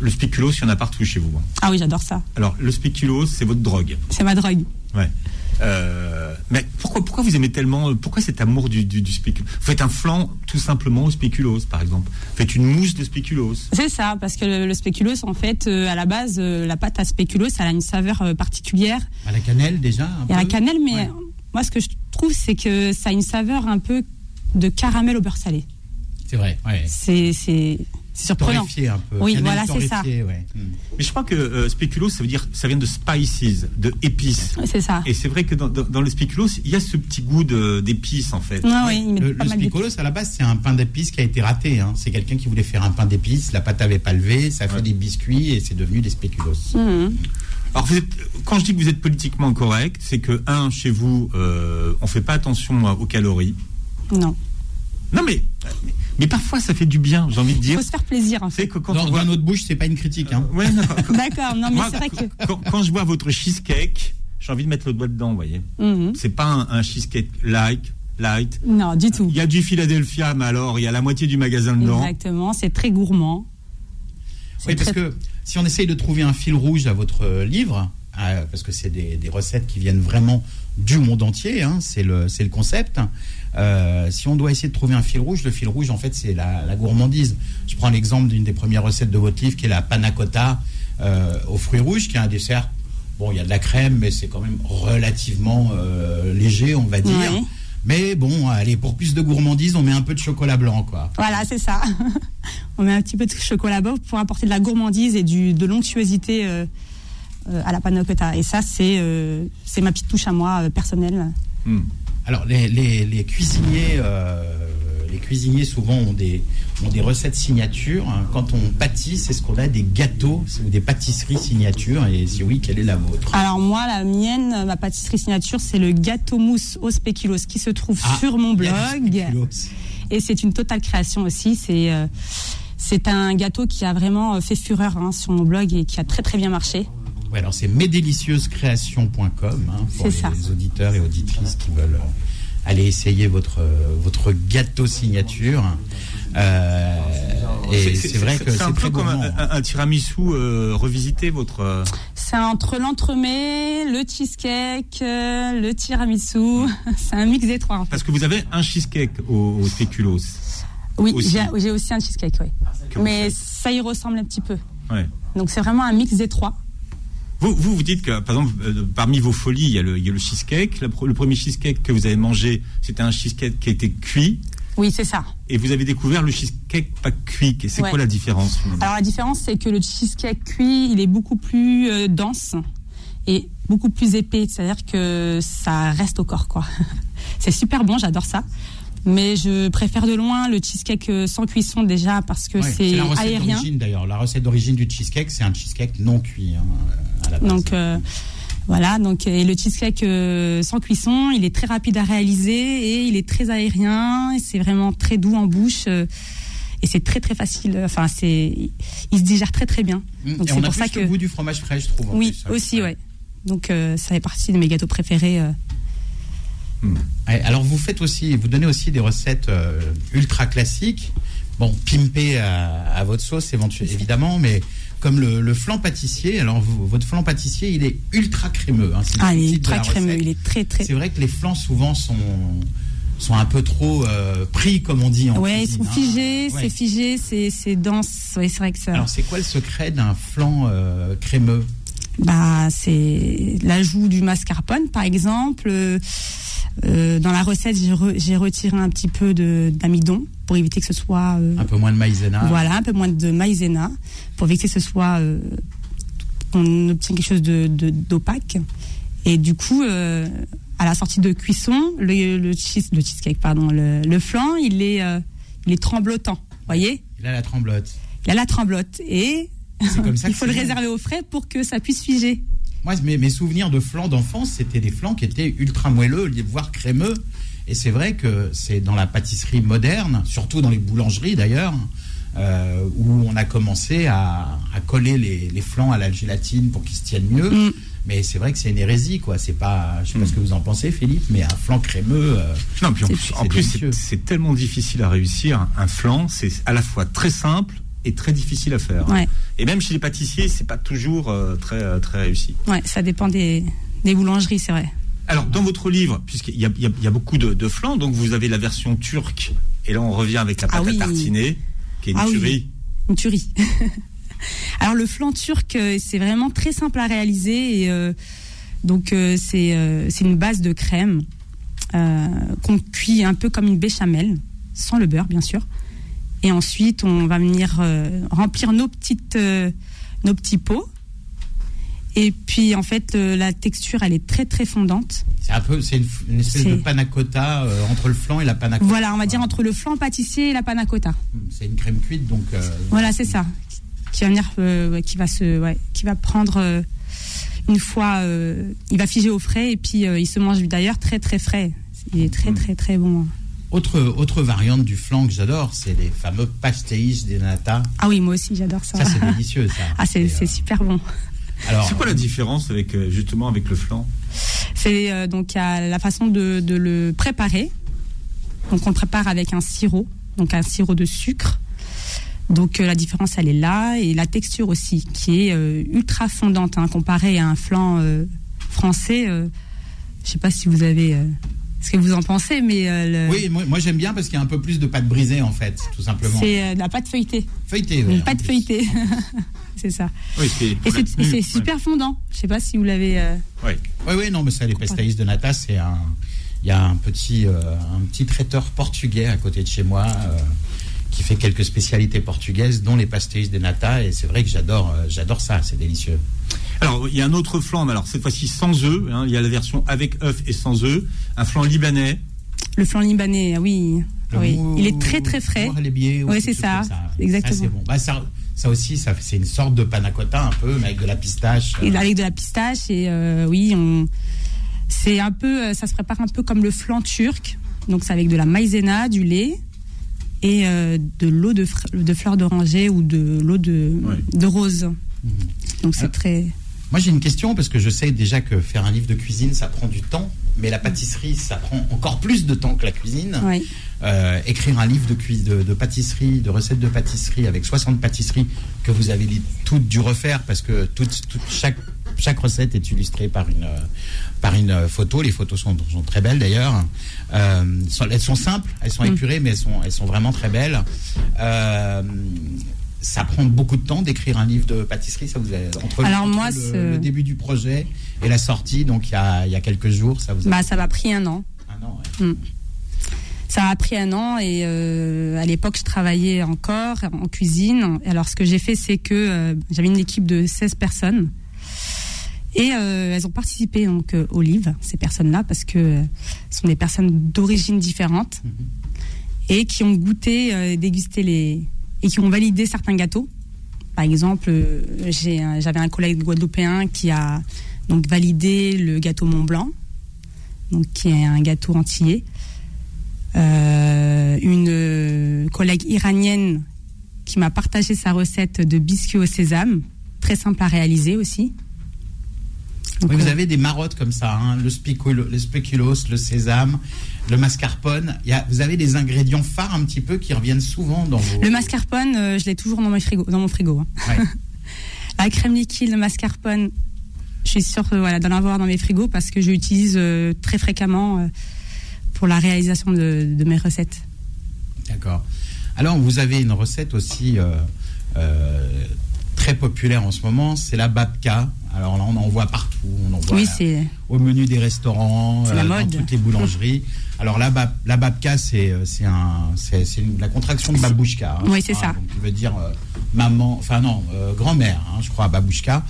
Speaker 2: Le spéculoos, il y en a partout chez vous. hein.
Speaker 5: Ah oui, j'adore ça.
Speaker 2: Alors, le spéculoos, c'est votre drogue.
Speaker 5: C'est ma drogue.
Speaker 2: Ouais. Euh, mais pourquoi, pourquoi vous aimez tellement euh, Pourquoi cet amour du, du, du spéculoos Vous faites un flan tout simplement au spéculoos, par exemple. Vous faites une mousse de spéculoos.
Speaker 5: C'est ça, parce que le, le spéculoos, en fait, euh, à la base, euh, la pâte à spéculoos, elle a une saveur euh, particulière.
Speaker 3: À la cannelle déjà un
Speaker 5: Il y a la cannelle, mais
Speaker 3: Ouais.
Speaker 5: moi, ce que je trouve, c'est que ça a une saveur un peu de caramel au beurre salé.
Speaker 3: C'est vrai, ouais.
Speaker 5: C'est c'est surprenant.
Speaker 3: Torréfié un peu.
Speaker 5: Oui, voilà, c'est ça.
Speaker 3: ouais. Hmm.
Speaker 2: Mais je crois que euh, spéculoos, ça veut dire, ça vient de spices, de épices.
Speaker 5: C'est ça.
Speaker 2: Et c'est vrai que dans, dans, dans le spéculoos, il y a ce petit goût de- d'épices en fait.
Speaker 5: Ah oui, il met
Speaker 3: Le,
Speaker 5: pas
Speaker 3: le spicolos, à la base, c'est un pain d'épices qui a été raté. hein. C'est quelqu'un qui voulait faire un pain d'épices, la pâte avait pas levé, ça a fait
Speaker 2: Ouais.
Speaker 3: des biscuits et c'est devenu des spéculos.
Speaker 5: Mhm.
Speaker 2: Alors vous êtes, quand je dis que vous êtes politiquement correct, c'est que un chez vous, euh, on fait pas attention aux calories.
Speaker 5: Non.
Speaker 2: Non mais, mais, mais parfois ça fait du bien. J'ai envie de
Speaker 5: Il
Speaker 2: dire.
Speaker 5: faut se faire plaisir, en
Speaker 2: C'est
Speaker 5: fait.
Speaker 2: que quand
Speaker 3: Dans,
Speaker 2: on voit.
Speaker 3: dans notre bouche, c'est pas une critique. Hein.
Speaker 2: Ouais, d'accord. [laughs]
Speaker 5: D'accord, non, mais c'est vrai que.
Speaker 2: quand, quand je vois votre cheesecake, j'ai envie de mettre le doigt dedans, vous voyez.
Speaker 5: Mhm.
Speaker 2: C'est pas un, un cheesecake like, light.
Speaker 5: Non, du tout.
Speaker 2: Il y a du Philadelphia, mais alors il y a la moitié du magasin dedans.
Speaker 5: Exactement, c'est très gourmand.
Speaker 3: Oui, parce
Speaker 5: très-
Speaker 3: que si on essaye de trouver un fil rouge à votre euh, livre, euh, parce que c'est des, des recettes qui viennent vraiment du monde entier, hein, c'est le, c'est le concept. Euh, si on doit essayer de trouver un fil rouge, le fil rouge, en fait, c'est la, la gourmandise. Je prends l'exemple d'une des premières recettes de votre livre, qui est la panna cotta euh, aux fruits rouges, qui est un dessert. Bon, il y a de la crème, mais c'est quand même relativement euh, léger, on va dire. Mais bon, allez, pour plus de gourmandise, on met un peu de chocolat blanc, quoi.
Speaker 5: Voilà, c'est ça. [laughs] On met un petit peu de chocolat bas pour apporter de la gourmandise et du, de l'onctuosité euh, euh, à la panna cotta. Et ça, c'est euh, c'est ma petite touche à moi euh, personnelle.
Speaker 2: Hmm.
Speaker 3: Alors, les, les, les cuisiniers, euh, les cuisiniers souvent ont des, ont des recettes signatures. hein. Quand on pâtisse, est-ce qu'on a des gâteaux ou des pâtisseries signatures Et si oui, quelle est la vôtre?
Speaker 5: Alors moi, la mienne, ma pâtisserie signature, c'est le gâteau mousse au spéculoos qui se trouve
Speaker 3: Ah,
Speaker 5: sur mon blog. Et c'est une totale création aussi. C'est euh, c'est un gâteau qui a vraiment euh, fait fureur hein, sur mon blog et qui a très très bien marché.
Speaker 3: Alors c'est mesdélicieuses-créations.com hein, pour les,
Speaker 5: ça.
Speaker 3: auditeurs et auditrices qui veulent euh, allez essayer votre votre gâteau signature. Euh, et c'est vrai que
Speaker 2: c'est un peu comme un, tiramisu euh, revisité, votre. euh,
Speaker 5: C'est entre l'entremet, le cheesecake, euh, le tiramisu. [laughs] C'est un mix des trois. En fait.
Speaker 2: Parce que vous avez un cheesecake au, au spéculoos.
Speaker 5: Oui, j'ai aussi un cheesecake, oui. Mais ça y ressemble un petit peu.
Speaker 2: Ouais.
Speaker 5: Donc c'est vraiment un mix des trois.
Speaker 2: Vous, vous, vous dites que, par exemple, euh, parmi vos folies, il y a le, il y a le cheesecake. Le premier cheesecake que vous avez mangé, c'était un cheesecake qui a été cuit.
Speaker 5: Oui, c'est ça.
Speaker 2: Et vous avez découvert le cheesecake pas cuit. C'est
Speaker 5: Ouais.
Speaker 2: quoi la différence
Speaker 5: Alors la différence, c'est que le cheesecake cuit, il est beaucoup plus euh, dense et beaucoup plus épais. C'est-à-dire que ça reste au corps, quoi. [laughs] c'est super bon, j'adore ça. Mais je préfère de loin le cheesecake euh, sans cuisson déjà parce que
Speaker 3: Ouais,
Speaker 5: c'est
Speaker 3: la recette
Speaker 5: aérien.
Speaker 3: d'origine d'ailleurs. La recette d'origine du cheesecake, c'est un cheesecake non cuit hein, à la base.
Speaker 5: Donc euh, voilà, donc et le cheesecake euh, sans cuisson, il est très rapide à réaliser et il est très aérien. C'est vraiment très doux en bouche euh, et c'est très très facile. Enfin, c'est, il se digère très très bien.
Speaker 3: Mm.
Speaker 5: Donc c'est pour ça
Speaker 3: le
Speaker 5: que
Speaker 3: goût du fromage frais, je trouve.
Speaker 5: oui,
Speaker 3: plus,
Speaker 5: aussi ouais. Donc ça fait partie de mes gâteaux préférés.
Speaker 3: Ouais, alors vous faites aussi, vous donnez aussi des recettes euh, ultra classiques. Bon, pimpées à, à votre sauce éventuellement, évidemment, mais comme le, le flan pâtissier. Alors vous- votre flan pâtissier, il est ultra crémeux. hein,
Speaker 5: Ah, il est
Speaker 3: la
Speaker 5: crémeux,
Speaker 3: recette.
Speaker 5: il est très très.
Speaker 3: C'est vrai que les flans souvent sont sont un peu trop euh, pris, comme on dit en
Speaker 5: Ouais, ils
Speaker 3: cuisine,
Speaker 5: sont
Speaker 3: hein.
Speaker 5: figés,
Speaker 3: Ouais.
Speaker 5: c'est figé, c'est c'est dense. Ouais, c'est vrai que ça.
Speaker 3: Alors c'est quoi le secret d'un flan euh, crémeux?
Speaker 5: Bah, c'est l'ajout du mascarpone, par exemple. Euh, dans la recette, j'ai re- j'ai retiré un petit peu de- d'amidon pour éviter que ce soit. euh,
Speaker 3: Un peu moins de maïzena.
Speaker 5: Voilà, un peu moins de maïzena pour éviter que ce soit. euh, qu'on obtienne quelque chose de de- d'opaque. Et du coup, euh, à la sortie de cuisson, le, le, cheese- le cheesecake, pardon, le, le flan, il est, il est tremblotant. Voyez?
Speaker 3: Il a la tremblote.
Speaker 5: Il a la tremblote. Et
Speaker 3: C'est comme ça [laughs]
Speaker 5: il faut le réserver au frais pour que ça puisse figer.
Speaker 3: Moi, mes, mes souvenirs de flan d'enfance, c'était des flans qui étaient ultra moelleux, voire crémeux. Et c'est vrai que c'est dans la pâtisserie moderne, surtout dans les boulangeries d'ailleurs, euh, où on a commencé à, à coller les, les flans à la gélatine pour qu'ils se tiennent mieux.
Speaker 5: Mm.
Speaker 3: Mais c'est vrai que c'est une hérésie, quoi. C'est pas, je sais pas ce que vous en pensez, Philippe, mais un flan crémeux. euh,
Speaker 2: Non, puis en, plus- en
Speaker 3: c'est
Speaker 2: plus, tellement difficile à réussir. Un flan, c'est à la fois très simple et très difficile à faire.
Speaker 5: Ouais.
Speaker 2: Et même chez les pâtissiers, c'est pas toujours euh, très euh, très réussi.
Speaker 5: Ouais, ça dépend des, des boulangeries, c'est vrai.
Speaker 2: Alors, dans votre livre, puisqu'il y y y a beaucoup de, de flans, donc vous avez la version turque, et là on revient avec la
Speaker 5: Ah
Speaker 2: pâte
Speaker 5: oui.
Speaker 2: à tartiner, qui est une
Speaker 5: Ah oui.
Speaker 2: tuerie.
Speaker 5: Une tuerie. [laughs] Alors le flan turc, euh, c'est vraiment très simple à réaliser. Et, euh, donc euh, c'est euh, une base de crème qu'on cuit un peu comme une béchamel, sans le beurre bien sûr. Et ensuite on va venir euh, remplir nos petites euh, nos petits pots. Et puis en fait euh, la texture elle est très très fondante.
Speaker 3: c'est un peu, c'est une, une espèce de panna cotta euh, entre le flan et la panna cotta.
Speaker 5: Voilà, on va dire entre le flan pâtissier et la panna cotta.
Speaker 3: C'est une crème cuite, donc. euh,
Speaker 5: Voilà, c'est ça. Qui va venir, qui va se, ouais, qui va prendre une fois, il va figer au frais et puis il se mange d'ailleurs très très frais. Il est très très très bon.
Speaker 3: Autre, autre variante du flan que j'adore, c'est les fameux pastéis de nata.
Speaker 5: Ah oui, moi aussi j'adore ça.
Speaker 3: Ça, c'est délicieux, ça.
Speaker 5: ah c'est
Speaker 3: euh,
Speaker 5: super bon.
Speaker 3: Alors,
Speaker 2: C'est quoi la différence avec euh, justement avec le flan?
Speaker 5: C'est euh, donc à la façon de, de le préparer. Donc on le prépare avec un sirop, donc un sirop de sucre. Donc euh, la différence elle est là et la texture aussi qui est euh, ultra fondante hein, comparée à un flan euh, français. euh, je sais pas si vous avez euh, ce que vous en pensez, mais euh, le-
Speaker 3: Oui, moi, moi, j'aime bien parce qu'il y a un peu plus de pâte brisée en fait, tout simplement.
Speaker 5: c'est euh, de la pâte feuilletée,
Speaker 3: Feuilleté. ouais,
Speaker 5: une pâte feuilletée. [laughs] c'est ça.
Speaker 2: Oui, c'est
Speaker 5: Et c'est super fondant. Je sais pas si vous l'avez. euh,
Speaker 2: Ouais.
Speaker 3: Oui, oui, non, mais ça, les pastéis de nata, c'est un. Il y a un petit, un petit traiteur portugais à côté de chez moi qui fait quelques spécialités portugaises, dont les pastéis de nata. Et c'est vrai que j'adore, euh, j'adore ça, c'est délicieux.
Speaker 2: Alors, il y a un autre flan, mais alors cette fois-ci sans œufs. hein, il y a la version avec œufs et sans œufs. Un flan libanais.
Speaker 5: Le flan libanais, ah oui. Oui.
Speaker 3: mou-
Speaker 5: Il est très très frais.
Speaker 3: mouralebier ou
Speaker 5: Ouais,
Speaker 3: quelque
Speaker 5: c'est ça, exactement.
Speaker 3: Ça, c'est bon. Bah, ça, ça aussi, ça, c'est une sorte de panna cotta un peu, mais avec de la pistache.
Speaker 5: Et
Speaker 3: euh,
Speaker 5: avec de la pistache et euh, oui, on c'est un peu euh, ça se prépare un peu comme le flan turc. Donc c'est avec de la maïzena, du lait et euh, de l'eau de, de fleurs d'oranger ou de l'eau de,
Speaker 2: Ouais.
Speaker 5: de rose. Donc c'est très
Speaker 3: Moi, j'ai une question parce que je sais déjà que faire un livre de cuisine, ça prend du temps. mais la pâtisserie, ça prend encore plus de temps que la cuisine.
Speaker 5: Oui.
Speaker 3: Euh, écrire un livre de, cui- de, de pâtisserie, de recettes de pâtisserie avec 60 pâtisseries que vous avez toutes dû refaire parce que toutes, toutes- chaque, chaque recette est illustrée par une, euh, par une euh, photo. Les photos sont, sont très belles d'ailleurs. Euh, elles sont simples, elles sont
Speaker 5: Mm.
Speaker 3: épurées, mais elles sont, elles sont vraiment très belles. Euh, ça prend beaucoup de temps d'écrire un livre de pâtisserie. Ça vous a, entre,
Speaker 5: Alors
Speaker 3: entre
Speaker 5: moi,
Speaker 3: le,
Speaker 5: c'est-
Speaker 3: le début du projet et la sortie, donc il y a, il y a quelques jours, ça vous a
Speaker 5: Bah, ça m'a pris un an.
Speaker 3: un an, ouais.
Speaker 5: Ça m'a pris un an et euh, à l'époque, je travaillais encore en cuisine. Alors, ce que j'ai fait, c'est que euh, j'avais une équipe de 16 personnes. Et euh, elles ont participé donc euh, au livre, ces personnes-là, parce que euh, ce sont des personnes d'origine différente et qui ont goûté, dégusté les et qui ont validé certains gâteaux. Par exemple, j'avais un collègue guadeloupéen qui a donc validé le gâteau Mont Blanc, donc qui est un gâteau antillais. Euh, une collègue iranienne qui m'a partagé sa recette de biscuits au sésame, très simple à réaliser aussi.
Speaker 3: Oui, vous
Speaker 5: euh,
Speaker 3: avez des marottes comme ça, hein, le, spéculo- le spéculoos, le sésame, le mascarpone. Il y a, vous avez des ingrédients phares un petit peu qui reviennent souvent dans vos.
Speaker 5: Le mascarpone, euh, je l'ai toujours dans, mon frigo, dans mon frigo. hein.
Speaker 3: Ouais. [laughs]
Speaker 5: La crème liquide, le mascarpone, je suis sûre euh, voilà, d'en avoir dans mes frigos parce que je l'utilise euh, très fréquemment pour la réalisation de, de mes recettes.
Speaker 3: D'accord. Alors, vous avez une recette aussi euh, très populaire en ce moment, c'est la babka. Alors là, on en voit partout. On en voit
Speaker 5: Oui,
Speaker 3: là,
Speaker 5: c'est
Speaker 3: au menu des restaurants, euh, dans
Speaker 5: mode.
Speaker 3: toutes les boulangeries. Alors la, bab- la babka, c'est euh, c'est un, c'est c'est une- la contraction de babouchka. hein,
Speaker 5: Oui, c'est ça.
Speaker 3: Donc, qui veut dire euh, maman, enfin non, euh, grand-mère, hein, je crois, babouchka.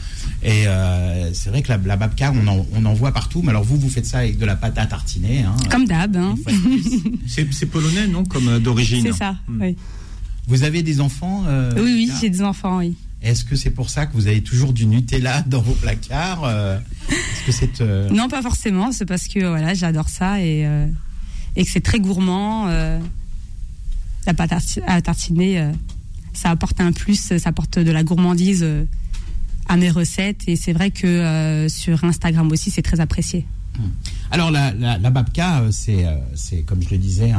Speaker 3: Et euh, c'est vrai que la, la babka, on en, on en voit partout. Mais alors vous, vous faites ça avec de la pâte à tartiner. Hein,
Speaker 5: comme d'hab. hein. [laughs]
Speaker 2: C'est polonais, non Comme d'origine.
Speaker 5: C'est ça. Oui,
Speaker 3: Vous avez des enfants euh,
Speaker 5: oui, oui, j'ai des enfants, oui.
Speaker 3: Est-ce que c'est pour ça que vous avez toujours du Nutella [laughs] dans vos placards euh, euh,
Speaker 5: Non, pas forcément. C'est parce que voilà, j'adore ça et, euh, et que c'est très gourmand. la pâte à tartiner, ça apporte un plus, ça apporte de la gourmandise à mes recettes. Et c'est vrai que sur Instagram aussi, c'est très apprécié.
Speaker 3: Alors la, babka, euh, c'est euh, c'est comme je le disais,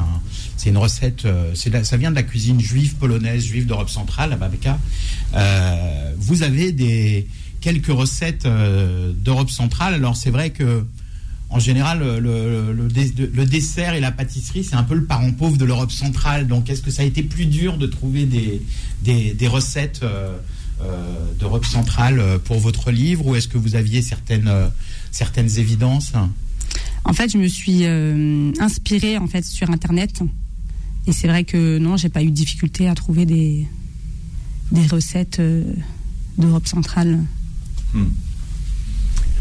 Speaker 3: c'est une recette. euh, ça vient de la cuisine juive polonaise, juive d'Europe centrale, la babka. Vous avez des quelques recettes d'Europe centrale. Alors c'est vrai que en général, le, dessert et la pâtisserie, c'est un peu le parent pauvre de l'Europe centrale. Donc, est-ce que ça a été plus dur de trouver des, recettes d'Europe centrale pour votre livre? Ou est-ce que vous aviez certaines, certaines évidences
Speaker 5: En fait, je me suis euh, inspirée en fait sur Internet. Et c'est vrai que non, j'ai pas eu de difficulté à trouver des, des recettes euh, d'Europe centrale.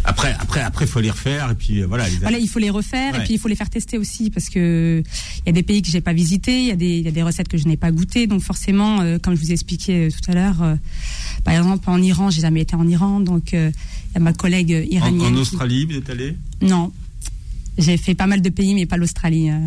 Speaker 2: Après, après, après, faut les refaire et puis euh, voilà. Les
Speaker 5: Voilà, il faut les refaire
Speaker 2: Ouais.
Speaker 5: et puis il faut les faire tester aussi parce que il y a des pays que j'ai pas visités, il y a des il y a des recettes que je n'ai pas goûtées, donc forcément, euh, comme je vous ai expliqué euh, tout à l'heure, euh, par exemple en Iran, j'ai jamais été en Iran, donc euh, il y a ma collègue
Speaker 2: en,
Speaker 5: iranienne.
Speaker 2: en
Speaker 5: qui-
Speaker 2: Australie, vous êtes allé
Speaker 5: Non, j'ai fait pas mal de pays, mais pas l'Australie. euh.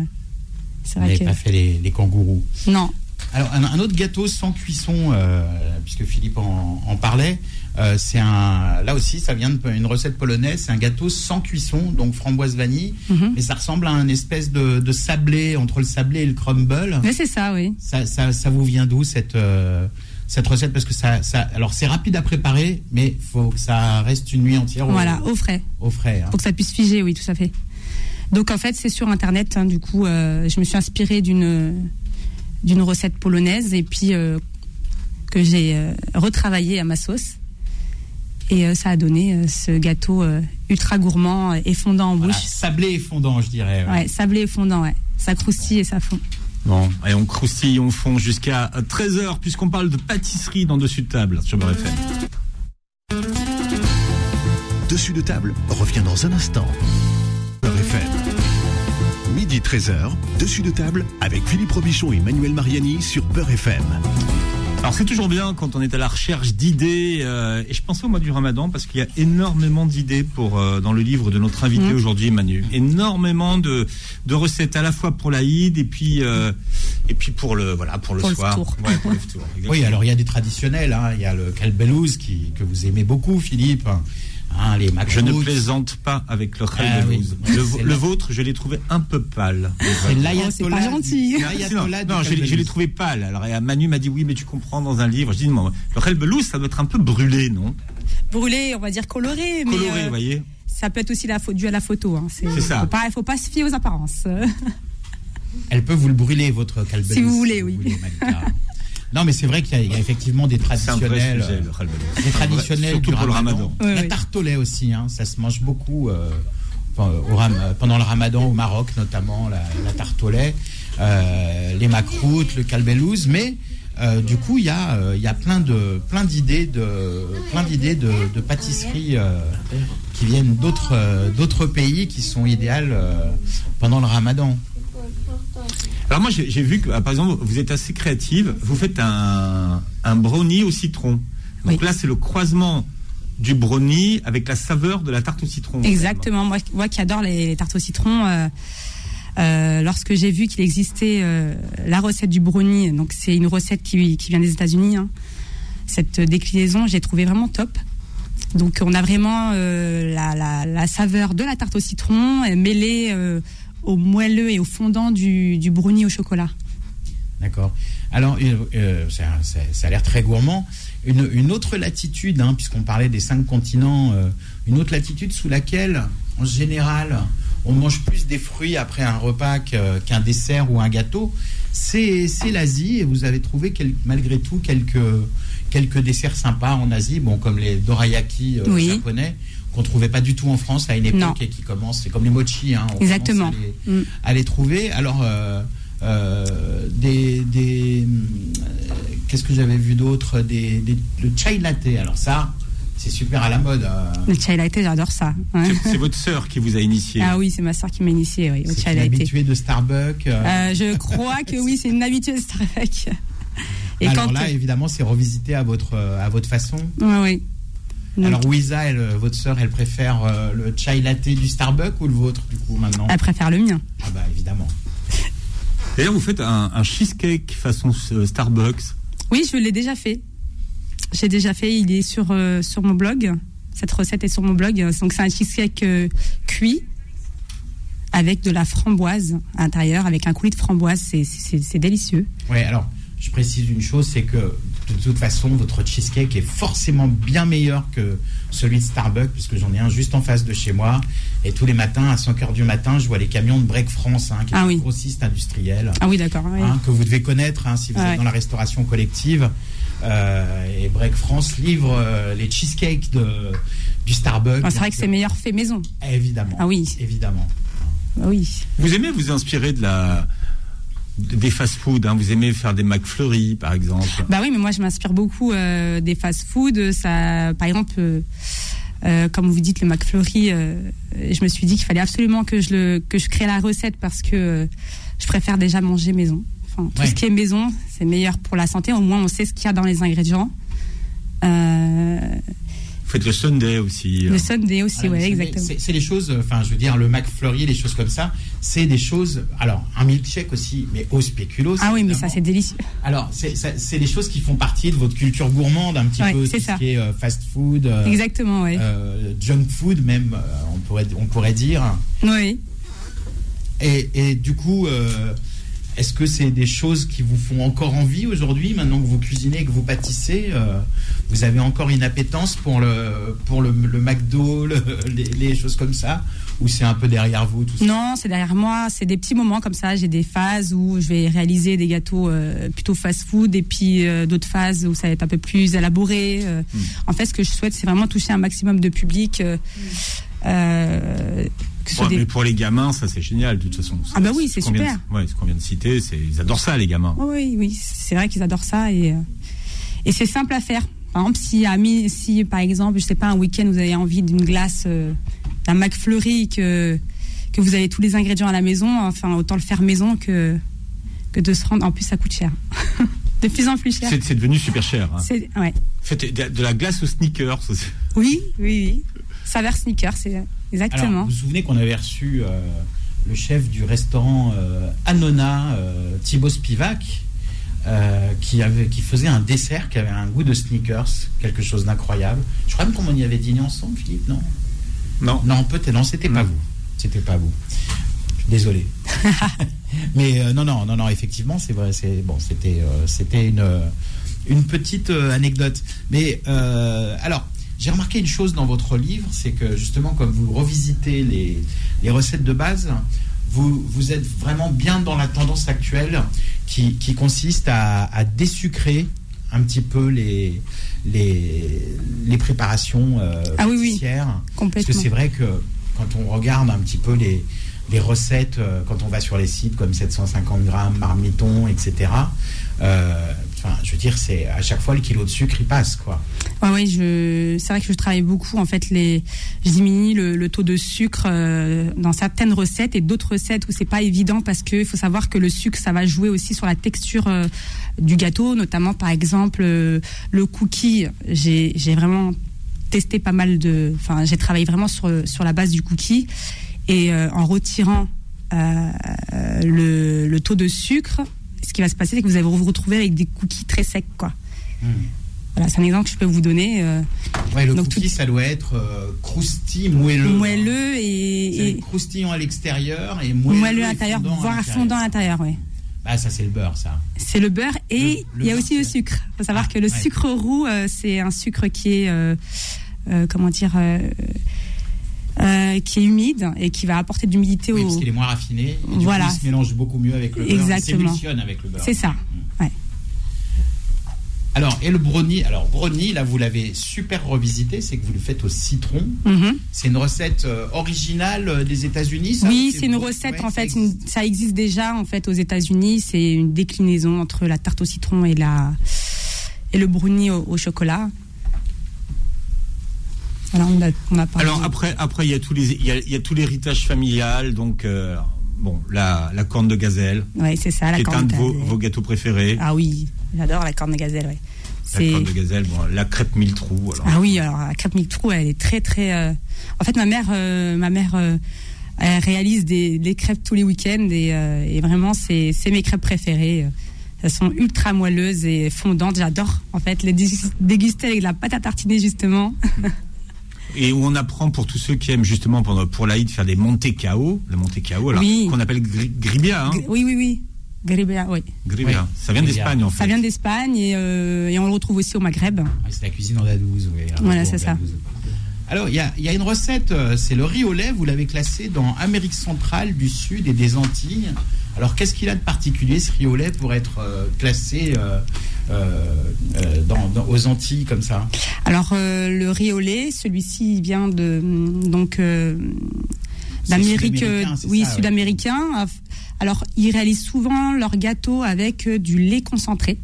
Speaker 5: C'est
Speaker 3: Vous
Speaker 5: vrai que
Speaker 3: pas fait les, les kangourous?
Speaker 5: non.
Speaker 3: Alors, un, un autre gâteau sans cuisson, euh, puisque Philippe en, en parlait, euh, c'est un. Là aussi, ça vient d'une recette polonaise. C'est un gâteau sans cuisson, donc framboise vanille,
Speaker 5: Mhm.
Speaker 3: mais ça ressemble à un espèce de, de sablé entre le sablé et le crumble.
Speaker 5: Mais c'est ça, oui.
Speaker 3: Ça, ça, ça vous vient d'où cette euh, cette recette? Parce que ça, ça alors c'est rapide à préparer, mais faut que ça reste une nuit entière
Speaker 5: Voilà, au frais.
Speaker 3: au frais. hein.
Speaker 5: pour que ça puisse figer, oui, tout à fait. Donc en fait, c'est sur internet. hein, du coup, euh, je me suis inspirée d'une d'une recette polonaise et puis euh, que j'ai euh, retravaillé à ma sauce. Et euh, ça a donné euh, ce gâteau euh, ultra gourmand et fondant en
Speaker 3: Voilà,
Speaker 5: bouche.
Speaker 3: sablé et fondant, je dirais. ouais.
Speaker 5: Ouais, sablé et fondant, ouais. Ça croustille et ça fond.
Speaker 2: Bon, et on croustille, on fond jusqu'à 13h, puisqu'on parle de pâtisserie dans Dessus de table sur Beurre FM.
Speaker 1: Dessus de table revient dans un instant. Beurre FM. Midi 13h, dessus de table avec Philippe Robichon et Manuel Mariani sur Beurre FM.
Speaker 2: Alors c'est toujours bien quand on est à la recherche d'idées, euh, et je pensais au mois du ramadan parce qu'il y a énormément d'idées pour euh, dans le livre de notre invité
Speaker 5: Mhm.
Speaker 2: aujourd'hui, Manu. Énormément de, de recettes à la fois pour l'Aïd et puis euh, et puis pour le voilà pour le
Speaker 5: Pour
Speaker 2: soir. Ouais, pour le [laughs]
Speaker 3: Oui, alors il y a des traditionnels. hein. Il y a le kalbelouz qui que vous aimez beaucoup, Philippe. Hein, les
Speaker 2: Je ne plaisante pas avec le
Speaker 3: Ah oui.
Speaker 2: Le, vôtre, je l'ai trouvé un peu pâle.
Speaker 3: C'est l'ayatollah.
Speaker 5: Oh, c'est pas gentil.
Speaker 3: du-
Speaker 2: Non, non, je, l'ai- je l'ai
Speaker 3: Khalbelouz.
Speaker 2: trouvé pâle. Alors, et Manu m'a dit oui, mais tu comprends dans un livre. Je dis non, le Khalbelouz, ça doit être un peu brûlé, non
Speaker 5: Brûlé, on va dire coloré, mais
Speaker 2: Coloré,
Speaker 5: euh,
Speaker 2: vous voyez
Speaker 5: ça peut être aussi la faute due à la photo. Hein. C'est
Speaker 2: ça.
Speaker 5: Faut pas, faut pas se fier aux apparences.
Speaker 3: Elle peut vous le brûler, votre Khalbelouz.
Speaker 5: Si vous voulez, oui.
Speaker 3: Non, mais c'est vrai qu'il y, a- il y a effectivement des
Speaker 2: C'est un vrai
Speaker 3: traditionnels.
Speaker 2: sujet,
Speaker 3: euh,
Speaker 2: le
Speaker 3: des traditionnels
Speaker 2: Surtout
Speaker 3: du
Speaker 2: pour le
Speaker 3: ramadan. la tarte au lait aussi, hein, ça se mange beaucoup euh, enfin, au ram- pendant le ramadan au Maroc notamment, la, la tarte au lait, euh, les macroutes, le kalbelouz, mais euh, du coup il y a, euh, il y a plein de plein d'idées de plein d'idées de, de pâtisseries euh, qui viennent d'autres euh, d'autres pays qui sont idéales euh, pendant le ramadan.
Speaker 2: Alors moi, j'ai vu que, ah, par exemple, vous êtes assez créative. Vous faites un, un brownie au citron. Donc
Speaker 5: Oui.
Speaker 2: là, c'est le croisement du brownie avec la saveur de la tarte au citron.
Speaker 5: Exactement. Moi, moi qui adore les, les tartes au citron, euh, euh, lorsque j'ai vu qu'il existait euh, la recette du brownie, donc c'est une recette qui, qui vient des États-Unis, hein, cette déclinaison, j'ai trouvé vraiment top. Donc on a vraiment euh, la, la, la saveur de la tarte au citron mêlée au moelleux et au fondant du, du brownie au chocolat.
Speaker 3: D'accord. Alors, euh, euh, ça, ça- ça a l'air très gourmand. Une, une autre latitude, hein, puisqu'on parlait des cinq continents, euh, une autre latitude sous laquelle, en général, on mange plus des fruits après un repas qu'un dessert ou un gâteau, c'est c'est l'Asie. Et vous avez trouvé quel- malgré tout quelques, quelques desserts sympas en Asie, bon, comme les dorayaki euh,
Speaker 5: Oui.
Speaker 3: japonais, qu'on trouvait pas du tout en France à une époque
Speaker 5: Non.
Speaker 3: et qui commencent, c'est comme les mochi, hein, on
Speaker 5: Exactement.
Speaker 3: commence à les-
Speaker 5: Mm.
Speaker 3: à les trouver. Alors, euh, euh, des, des euh, qu'est-ce que j'avais vu d'autre? Des, des- le chai latte. Alors ça, c'est super à la mode. euh.
Speaker 5: Le chai latte, j'adore ça.
Speaker 2: C'est- votre sœur qui vous a initié.
Speaker 5: Ah oui, c'est ma soeur qui m'a initié oui, au chai latte.
Speaker 3: habituée de Starbucks. euh.
Speaker 5: Euh, je crois que oui, c'est une habitude de Starbucks. Et
Speaker 3: Alors
Speaker 5: quand
Speaker 3: là, évidemment, c'est revisité à votre à votre façon.
Speaker 5: Oui, oui. Donc,
Speaker 3: Alors Wiza, elle, euh, votre sœur, elle préfère euh, le chai latte du Starbucks ou le vôtre du coup maintenant?
Speaker 5: Elle préfère le mien.
Speaker 3: Ah bah évidemment.
Speaker 2: D'ailleurs, vous faites un, un cheesecake façon euh, Starbucks.
Speaker 5: Oui, je l'ai déjà fait. J'ai déjà fait, il est sur, euh, sur mon blog. Cette recette est sur mon blog. Donc c'est un cheesecake euh, cuit avec de la framboise à l'intérieur, avec un coulis de framboise. C'est- délicieux.
Speaker 3: Ouais, alors, je précise une chose, c'est que de toute façon, votre cheesecake est forcément bien meilleur que celui de Starbucks, puisque j'en ai un juste en face de chez moi. Et tous les matins, à 5 heures du matin, je vois les camions de Break France, hein, qui est
Speaker 5: Ah
Speaker 3: un
Speaker 5: oui.
Speaker 3: grossiste industriel,
Speaker 5: Ah oui, d'accord. oui.
Speaker 3: hein, que vous devez connaître hein, si vous êtes dans la restauration collective. Euh, et Break France livre euh, les cheesecakes de, du Starbucks.
Speaker 5: Ah, c'est vrai que c'est meilleur fait maison.
Speaker 3: Évidemment.
Speaker 5: Ah oui.
Speaker 3: Évidemment.
Speaker 5: Ah oui.
Speaker 2: Vous aimez vous inspirer de la des fast-food. hein. Vous aimez faire des McFlurry, par exemple.
Speaker 5: Bah oui, mais moi je m'inspire beaucoup euh, des fast-food. Ça, par exemple, euh, euh, comme vous dites le McFlurry, euh, je me suis dit qu'il fallait absolument que je le que je crée la recette parce que je préfère déjà manger maison. Enfin, tout
Speaker 3: Ouais.
Speaker 5: ce qui est maison, c'est meilleur pour la santé. Au moins, on sait ce qu'il y a dans les ingrédients.
Speaker 2: Vous faites le Sunday aussi.
Speaker 5: le Sunday aussi, ouais,
Speaker 3: c'est-
Speaker 5: exactement.
Speaker 3: C'est les choses, enfin, je veux dire, le McFlurry, les choses comme ça, c'est des choses. Alors, un milkshake aussi, mais au spéculoos.
Speaker 5: Ah oui, mais ça c'est délicieux.
Speaker 3: Alors, c'est des choses qui font partie de votre culture gourmande, un petit
Speaker 5: Ouais,
Speaker 3: peu
Speaker 5: c'est
Speaker 3: tout
Speaker 5: ça.
Speaker 3: ce qui est euh, fast food, euh,
Speaker 5: Exactement, ouais.
Speaker 3: euh, junk food même, on pourrait on pourrait dire.
Speaker 5: Oui.
Speaker 3: Et, et du coup, est-ce que c'est des choses qui vous font encore envie aujourd'hui, maintenant que vous cuisinez, que vous pâtissez Vous avez encore une appétence pour le pour le, le McDo, le- les, les choses comme ça, ou c'est un peu derrière vous tout ça?
Speaker 5: Non, c'est derrière moi. C'est des petits moments comme ça. J'ai des phases où je vais réaliser des gâteaux euh, plutôt fast-food et puis euh, d'autres phases où ça va être un peu plus élaboré. euh.
Speaker 2: Hmm.
Speaker 5: En fait, ce que je souhaite, c'est vraiment toucher un maximum de public. euh, euh, que ce soit
Speaker 2: Ouais,
Speaker 5: des-
Speaker 2: Mais pour les gamins, ça c'est génial de toute façon.
Speaker 5: Ah bah oui,
Speaker 2: Ce
Speaker 5: c'est
Speaker 2: qu'on vient de-
Speaker 5: super.
Speaker 2: ouais, ce qu'on vient de citer, ils adorent ça les gamins.
Speaker 5: Oui, oui, c'est vrai qu'ils adorent ça et, et c'est simple à faire. Par exemple, si, à mi- si par exemple, je sais pas, un week-end vous avez envie d'une glace, euh, d'un McFlurry, que, que vous avez tous les ingrédients à la maison, enfin autant le faire maison que, que de se rendre. En plus, ça coûte cher. [laughs] de plus en plus cher.
Speaker 2: C'est c'est devenu super cher. hein.
Speaker 5: C'est- ouais.
Speaker 2: Faites de, de la glace aux sneakers. aussi.
Speaker 5: Oui, oui, oui. Saveur sneaker, c'est
Speaker 3: Alors,
Speaker 5: exactement.
Speaker 3: vous vous souvenez qu'on avait reçu euh, le chef du restaurant euh, Anona, euh, Thibaut Spivak, euh, qui, avait, qui faisait un dessert qui avait un goût de sneakers, quelque chose d'incroyable. Je crois même qu'on y avait dîné ensemble, Philippe, non?
Speaker 2: Non.
Speaker 3: Non, peut-être, non, c'était pas
Speaker 2: Non.
Speaker 3: vous. C'était pas vous. Désolé. [laughs] Mais euh, non, non, non, non, effectivement, c'est vrai. C'est bon, c'était, euh, c'était une, une petite anecdote. Mais alors, j'ai remarqué une chose dans votre livre, c'est que justement, comme vous revisitez les, les recettes de base, vous, vous êtes vraiment bien dans la tendance actuelle qui, qui consiste à, à désucrer un petit peu les, les, les préparations euh,
Speaker 5: Ah oui, oui.
Speaker 3: pâtissières. Parce que
Speaker 5: Complètement.
Speaker 3: c'est vrai que quand on regarde un petit peu les, les recettes, euh, quand on va sur les sites comme 750 grammes, marmiton, etc., euh, enfin, je veux dire, c'est à chaque fois le kilo de sucre, il passe, quoi.
Speaker 5: Ouais, ouais, je, c'est vrai que je travaille beaucoup. En fait, les, je diminue le, taux de sucre euh, dans certaines recettes et d'autres recettes où c'est pas évident parce que il faut savoir que le sucre, ça va jouer aussi sur la texture euh, du gâteau, notamment par exemple euh, le cookie. J'ai, vraiment testé pas mal de, enfin, j'ai travaillé vraiment sur sur la base du cookie et en retirant le, le taux de sucre, ce qui va se passer, c'est que vous allez vous retrouver avec des cookies très secs, quoi. Voilà, c'est un exemple que je peux vous donner. euh,
Speaker 3: Ouais, le
Speaker 5: Donc,
Speaker 3: cookie,
Speaker 5: tout-
Speaker 3: ça doit être euh, croustillant, moelleux.
Speaker 5: moelleux
Speaker 3: C'est
Speaker 5: et, et
Speaker 3: croustillant à l'extérieur et moelleux,
Speaker 5: moelleux à l'intérieur, voire fondant à l'intérieur, oui.
Speaker 3: Ah, ça, c'est le beurre, ça.
Speaker 5: C'est le beurre et
Speaker 3: Le- le
Speaker 5: il y a
Speaker 3: beurre,
Speaker 5: aussi le sucre. Il faut savoir
Speaker 3: Ah,
Speaker 5: que le
Speaker 3: ouais.
Speaker 5: sucre roux, euh, c'est un sucre qui est, euh, euh, comment dire, euh, qui est humide et qui va apporter de l'humidité
Speaker 3: Oui,
Speaker 5: au.
Speaker 3: parce qu'il est moins raffiné. Et du
Speaker 5: Voilà.
Speaker 3: coup, il se mélange beaucoup mieux avec le beurre. Il
Speaker 5: Exactement.
Speaker 3: s'émulsionne avec le beurre.
Speaker 5: C'est ça. Ouais.
Speaker 3: Alors, et le brownie Alors, brownie, là, vous l'avez super revisité. C'est que vous le faites au citron.
Speaker 5: Mhm.
Speaker 3: C'est une recette euh, originale euh, des États-Unis
Speaker 5: Oui,
Speaker 3: Ou
Speaker 5: c'est une recette
Speaker 3: ouais,
Speaker 5: en
Speaker 3: ça
Speaker 5: fait,
Speaker 3: existe
Speaker 5: une- ça existe déjà en fait aux États-Unis. C'est une déclinaison entre la tarte au citron et la et le brownie au, au chocolat. Voilà, on a, on a parlé.
Speaker 2: Alors après, après il y a tous les, il y a, il y a tout l'héritage familial, donc euh, bon, la, la corne de gazelle,
Speaker 5: ouais, c'est ça, la
Speaker 2: qui est un
Speaker 5: corne
Speaker 2: de vos, vos gâteaux préférés.
Speaker 5: Ah oui, j'adore la corne de gazelle. Ouais.
Speaker 2: La corne de gazelle, bon, la crêpe mille trous. Alors.
Speaker 5: Ah oui, alors la crêpe mille trous, elle est très très. euh, En fait, ma mère, euh, ma mère, elle réalise des, des crêpes tous les week-ends et, et vraiment, c'est mes crêpes préférées. Elles sont ultra moelleuses et fondantes. J'adore en fait les dé- déguster avec de la pâte à tartiner justement. [laughs]
Speaker 2: Et où on apprend pour tous ceux qui aiment justement pour, pour l'Aïd faire des Monte Cao, la Cao, alors
Speaker 5: Oui.
Speaker 2: qu'on appelle gri- gribia, hein,
Speaker 5: Oui, oui, oui. Gribea, oui.
Speaker 2: gribia.
Speaker 3: Oui.
Speaker 2: Ça vient
Speaker 3: Gribia.
Speaker 2: d'Espagne en fait.
Speaker 5: Ça vient d'Espagne et, euh, et on le retrouve aussi au Maghreb.
Speaker 3: Ah, c'est la cuisine andalouse, oui.
Speaker 5: Voilà,
Speaker 3: Andalouse.
Speaker 5: c'est ça.
Speaker 3: Alors, il y y a une recette, euh, c'est le riz au lait, vous l'avez classé dans Amérique centrale, du Sud et des Antilles. Alors, qu'est-ce qu'il a de particulier, ce lait, pour être euh, classé euh, euh, dans, dans- aux Antilles comme ça?
Speaker 5: Alors le lait, celui-ci vient de hum, donc d'Amérique,
Speaker 3: c'est
Speaker 5: oui
Speaker 3: ouais.
Speaker 5: sud-américain. Alors ils réalisent souvent leurs gâteaux avec du lait concentré.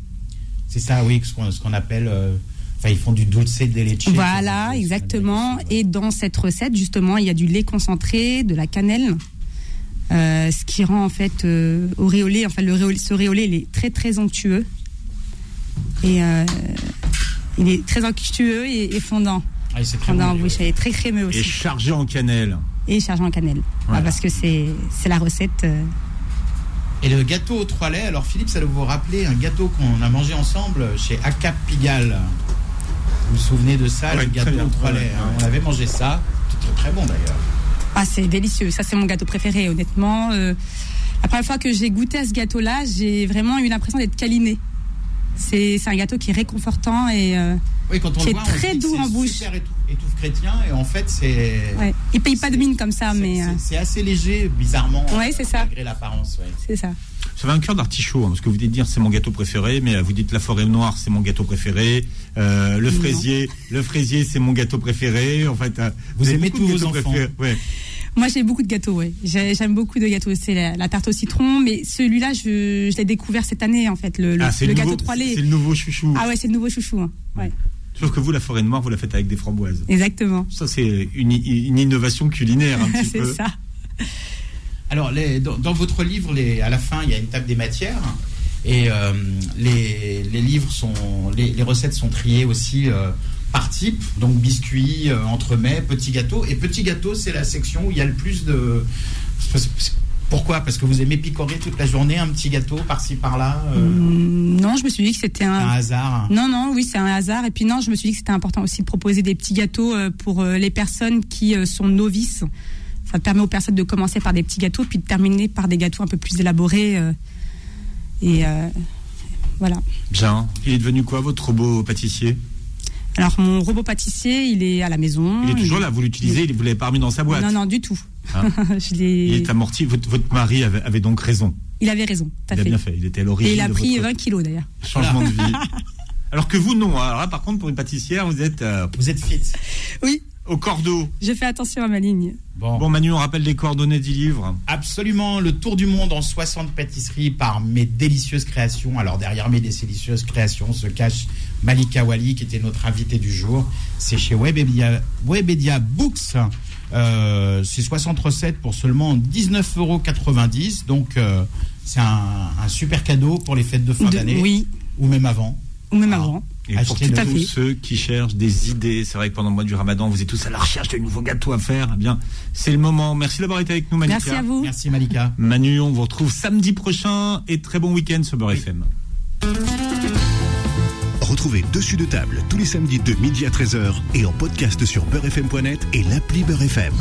Speaker 3: C'est ça, oui, ce qu'on appelle. euh, Enfin, ils font du dulce de leche.
Speaker 5: Voilà, exactement. Et dans cette recette, justement, il y a du lait concentré, de la cannelle, euh, ce qui rend en fait euh, au riz au lait, enfin le lait- ce lait, il est très très onctueux et euh, il est très onctueux et, et fondant.
Speaker 3: Ah, très
Speaker 5: Fondant en
Speaker 3: bon,
Speaker 5: bouche,
Speaker 3: ouais.
Speaker 5: et très crémeux
Speaker 2: Et
Speaker 5: aussi.
Speaker 2: chargé en cannelle.
Speaker 5: et chargé en cannelle.
Speaker 2: Voilà.
Speaker 5: Ah, parce que c'est c'est la recette. euh,
Speaker 3: Et le gâteau aux trois laits, alors Philippe, ça doit vous rappeler un gâteau qu'on a mangé ensemble chez Acap Pigalle. Vous vous souvenez de ça,
Speaker 2: Ouais,
Speaker 3: le gâteau
Speaker 2: bien.
Speaker 3: aux trois
Speaker 2: Ouais,
Speaker 3: laits hein.
Speaker 2: ouais.
Speaker 3: On avait mangé ça, c'était très, très bon d'ailleurs.
Speaker 5: Ah, c'est délicieux. Ça, c'est mon gâteau préféré, honnêtement. Euh, la première fois que j'ai goûté à ce gâteau-là, j'ai vraiment eu l'impression d'être câlinée. C'est un gâteau qui est réconfortant et euh,
Speaker 3: Oui, quand on
Speaker 5: Qui
Speaker 3: le
Speaker 5: est
Speaker 3: voit,
Speaker 5: très doux en bouche.
Speaker 3: Super étouffe, chrétien, et en fait, c'est.
Speaker 5: ouais. il paye pas de mine comme ça,
Speaker 3: c'est-
Speaker 5: mais euh,
Speaker 3: c'est- assez léger, bizarrement.
Speaker 5: Ouais, c'est ça.
Speaker 3: Malgré l'apparence, ouais.
Speaker 5: c'est ça.
Speaker 2: Ça avait un cœur d'artichaut, hein, parce que vous de dire c'est mon gâteau préféré, mais euh, vous dites la forêt noire c'est mon gâteau préféré, euh, le
Speaker 5: Non.
Speaker 2: fraisier, le fraisier c'est mon gâteau préféré. En fait, euh,
Speaker 3: Vous
Speaker 2: avez
Speaker 3: aimez tous vos
Speaker 2: gâteaux
Speaker 3: enfants.
Speaker 2: préférés. Ouais.
Speaker 5: Moi, j'ai beaucoup de gâteaux, ouais. J'ai- J'aime beaucoup de gâteaux. C'est la, la tarte au citron, mais celui-là, je, je l'ai découvert cette année, en fait, le, le,
Speaker 2: Ah,
Speaker 5: le
Speaker 2: le,
Speaker 5: gâteau
Speaker 2: nouveau,
Speaker 5: trois
Speaker 2: c'est
Speaker 5: laits.
Speaker 2: le nouveau chouchou.
Speaker 5: Ah ouais, c'est le nouveau chouchou. hein. Ouais,
Speaker 2: Sauf que vous la forêt noire vous la faites avec des framboises.
Speaker 5: exactement.
Speaker 2: Ça c'est une, une innovation culinaire un [laughs] petit peu.
Speaker 5: c'est ça.
Speaker 3: Alors, les- dans, dans votre livre, les- à la fin, il y a une table des matières. Et euh, les, les livres sont. Les, les recettes sont triées aussi euh, par type. Donc, biscuits, euh, entremets, petits gâteaux. Et petits gâteaux, c'est la section où il y a le plus de. Pourquoi? Parce que vous aimez picorer toute la journée un petit gâteau par-ci par-là euh,
Speaker 5: Hum, Non, je me suis dit que c'était
Speaker 3: un
Speaker 5: un.
Speaker 3: hasard
Speaker 5: Non, non, oui, c'est un hasard. Et puis non, je me suis dit que c'était important aussi de proposer des petits gâteaux euh, pour euh, les personnes qui sont novices. Ça permet aux personnes de commencer par des petits gâteaux, puis de terminer par des gâteaux un peu plus élaborés. et euh, voilà.
Speaker 2: Bien. Il est devenu quoi votre robot pâtissier?
Speaker 5: Alors mon robot pâtissier, il est à la maison.
Speaker 2: Il est toujours là, vous l'utilisez, vous l'avez pas remis dans sa boîte.
Speaker 5: Non, non, du tout.
Speaker 2: Hein [laughs]
Speaker 5: je
Speaker 2: Il est amorti. Votre, votre mari avait, avait donc raison.
Speaker 5: Il avait raison, tout à
Speaker 2: Il a
Speaker 5: fait.
Speaker 2: bien fait. Il était à l'origine.
Speaker 5: Et il a pris
Speaker 2: votre
Speaker 5: 20 kilos d'ailleurs.
Speaker 2: changement de vie. [laughs] Alors que vous, non. Alors là, par contre, pour une pâtissière, vous êtes euh,
Speaker 3: Vous êtes fit.
Speaker 5: Oui,
Speaker 2: au cordeau.
Speaker 5: je fais attention à ma ligne.
Speaker 3: Bon.
Speaker 2: Bon, Manu, on rappelle les coordonnées du livre.
Speaker 3: Absolument, le tour du monde en 60 pâtisseries par mes délicieuses créations. Alors derrière mes délicieuses créations se cache Malika Wali qui était notre invitée du jour. C'est chez Webedia, Webedia Books. Euh, c'est 60 recettes pour seulement 19,90 euros. Donc euh, c'est un, un super cadeau pour les fêtes de fin d'année
Speaker 5: oui,
Speaker 3: ou même avant.
Speaker 5: ou même
Speaker 3: Ah.
Speaker 5: avant.
Speaker 2: Et pour tous
Speaker 5: fait.
Speaker 2: ceux qui cherchent des idées, c'est vrai que pendant le mois du ramadan, vous êtes tous à la recherche de nouveaux gâteaux à faire. Eh bien, c'est le moment. Merci d'avoir été avec nous, Malika.
Speaker 5: Merci à vous.
Speaker 3: Merci Malika.
Speaker 2: Manu, on vous retrouve samedi prochain et très bon week-end sur Beurre FM.
Speaker 1: Retrouvez Dessus de table tous les samedis de midi à 13h et en podcast sur beurrefm.net et l'appli Beurre FM.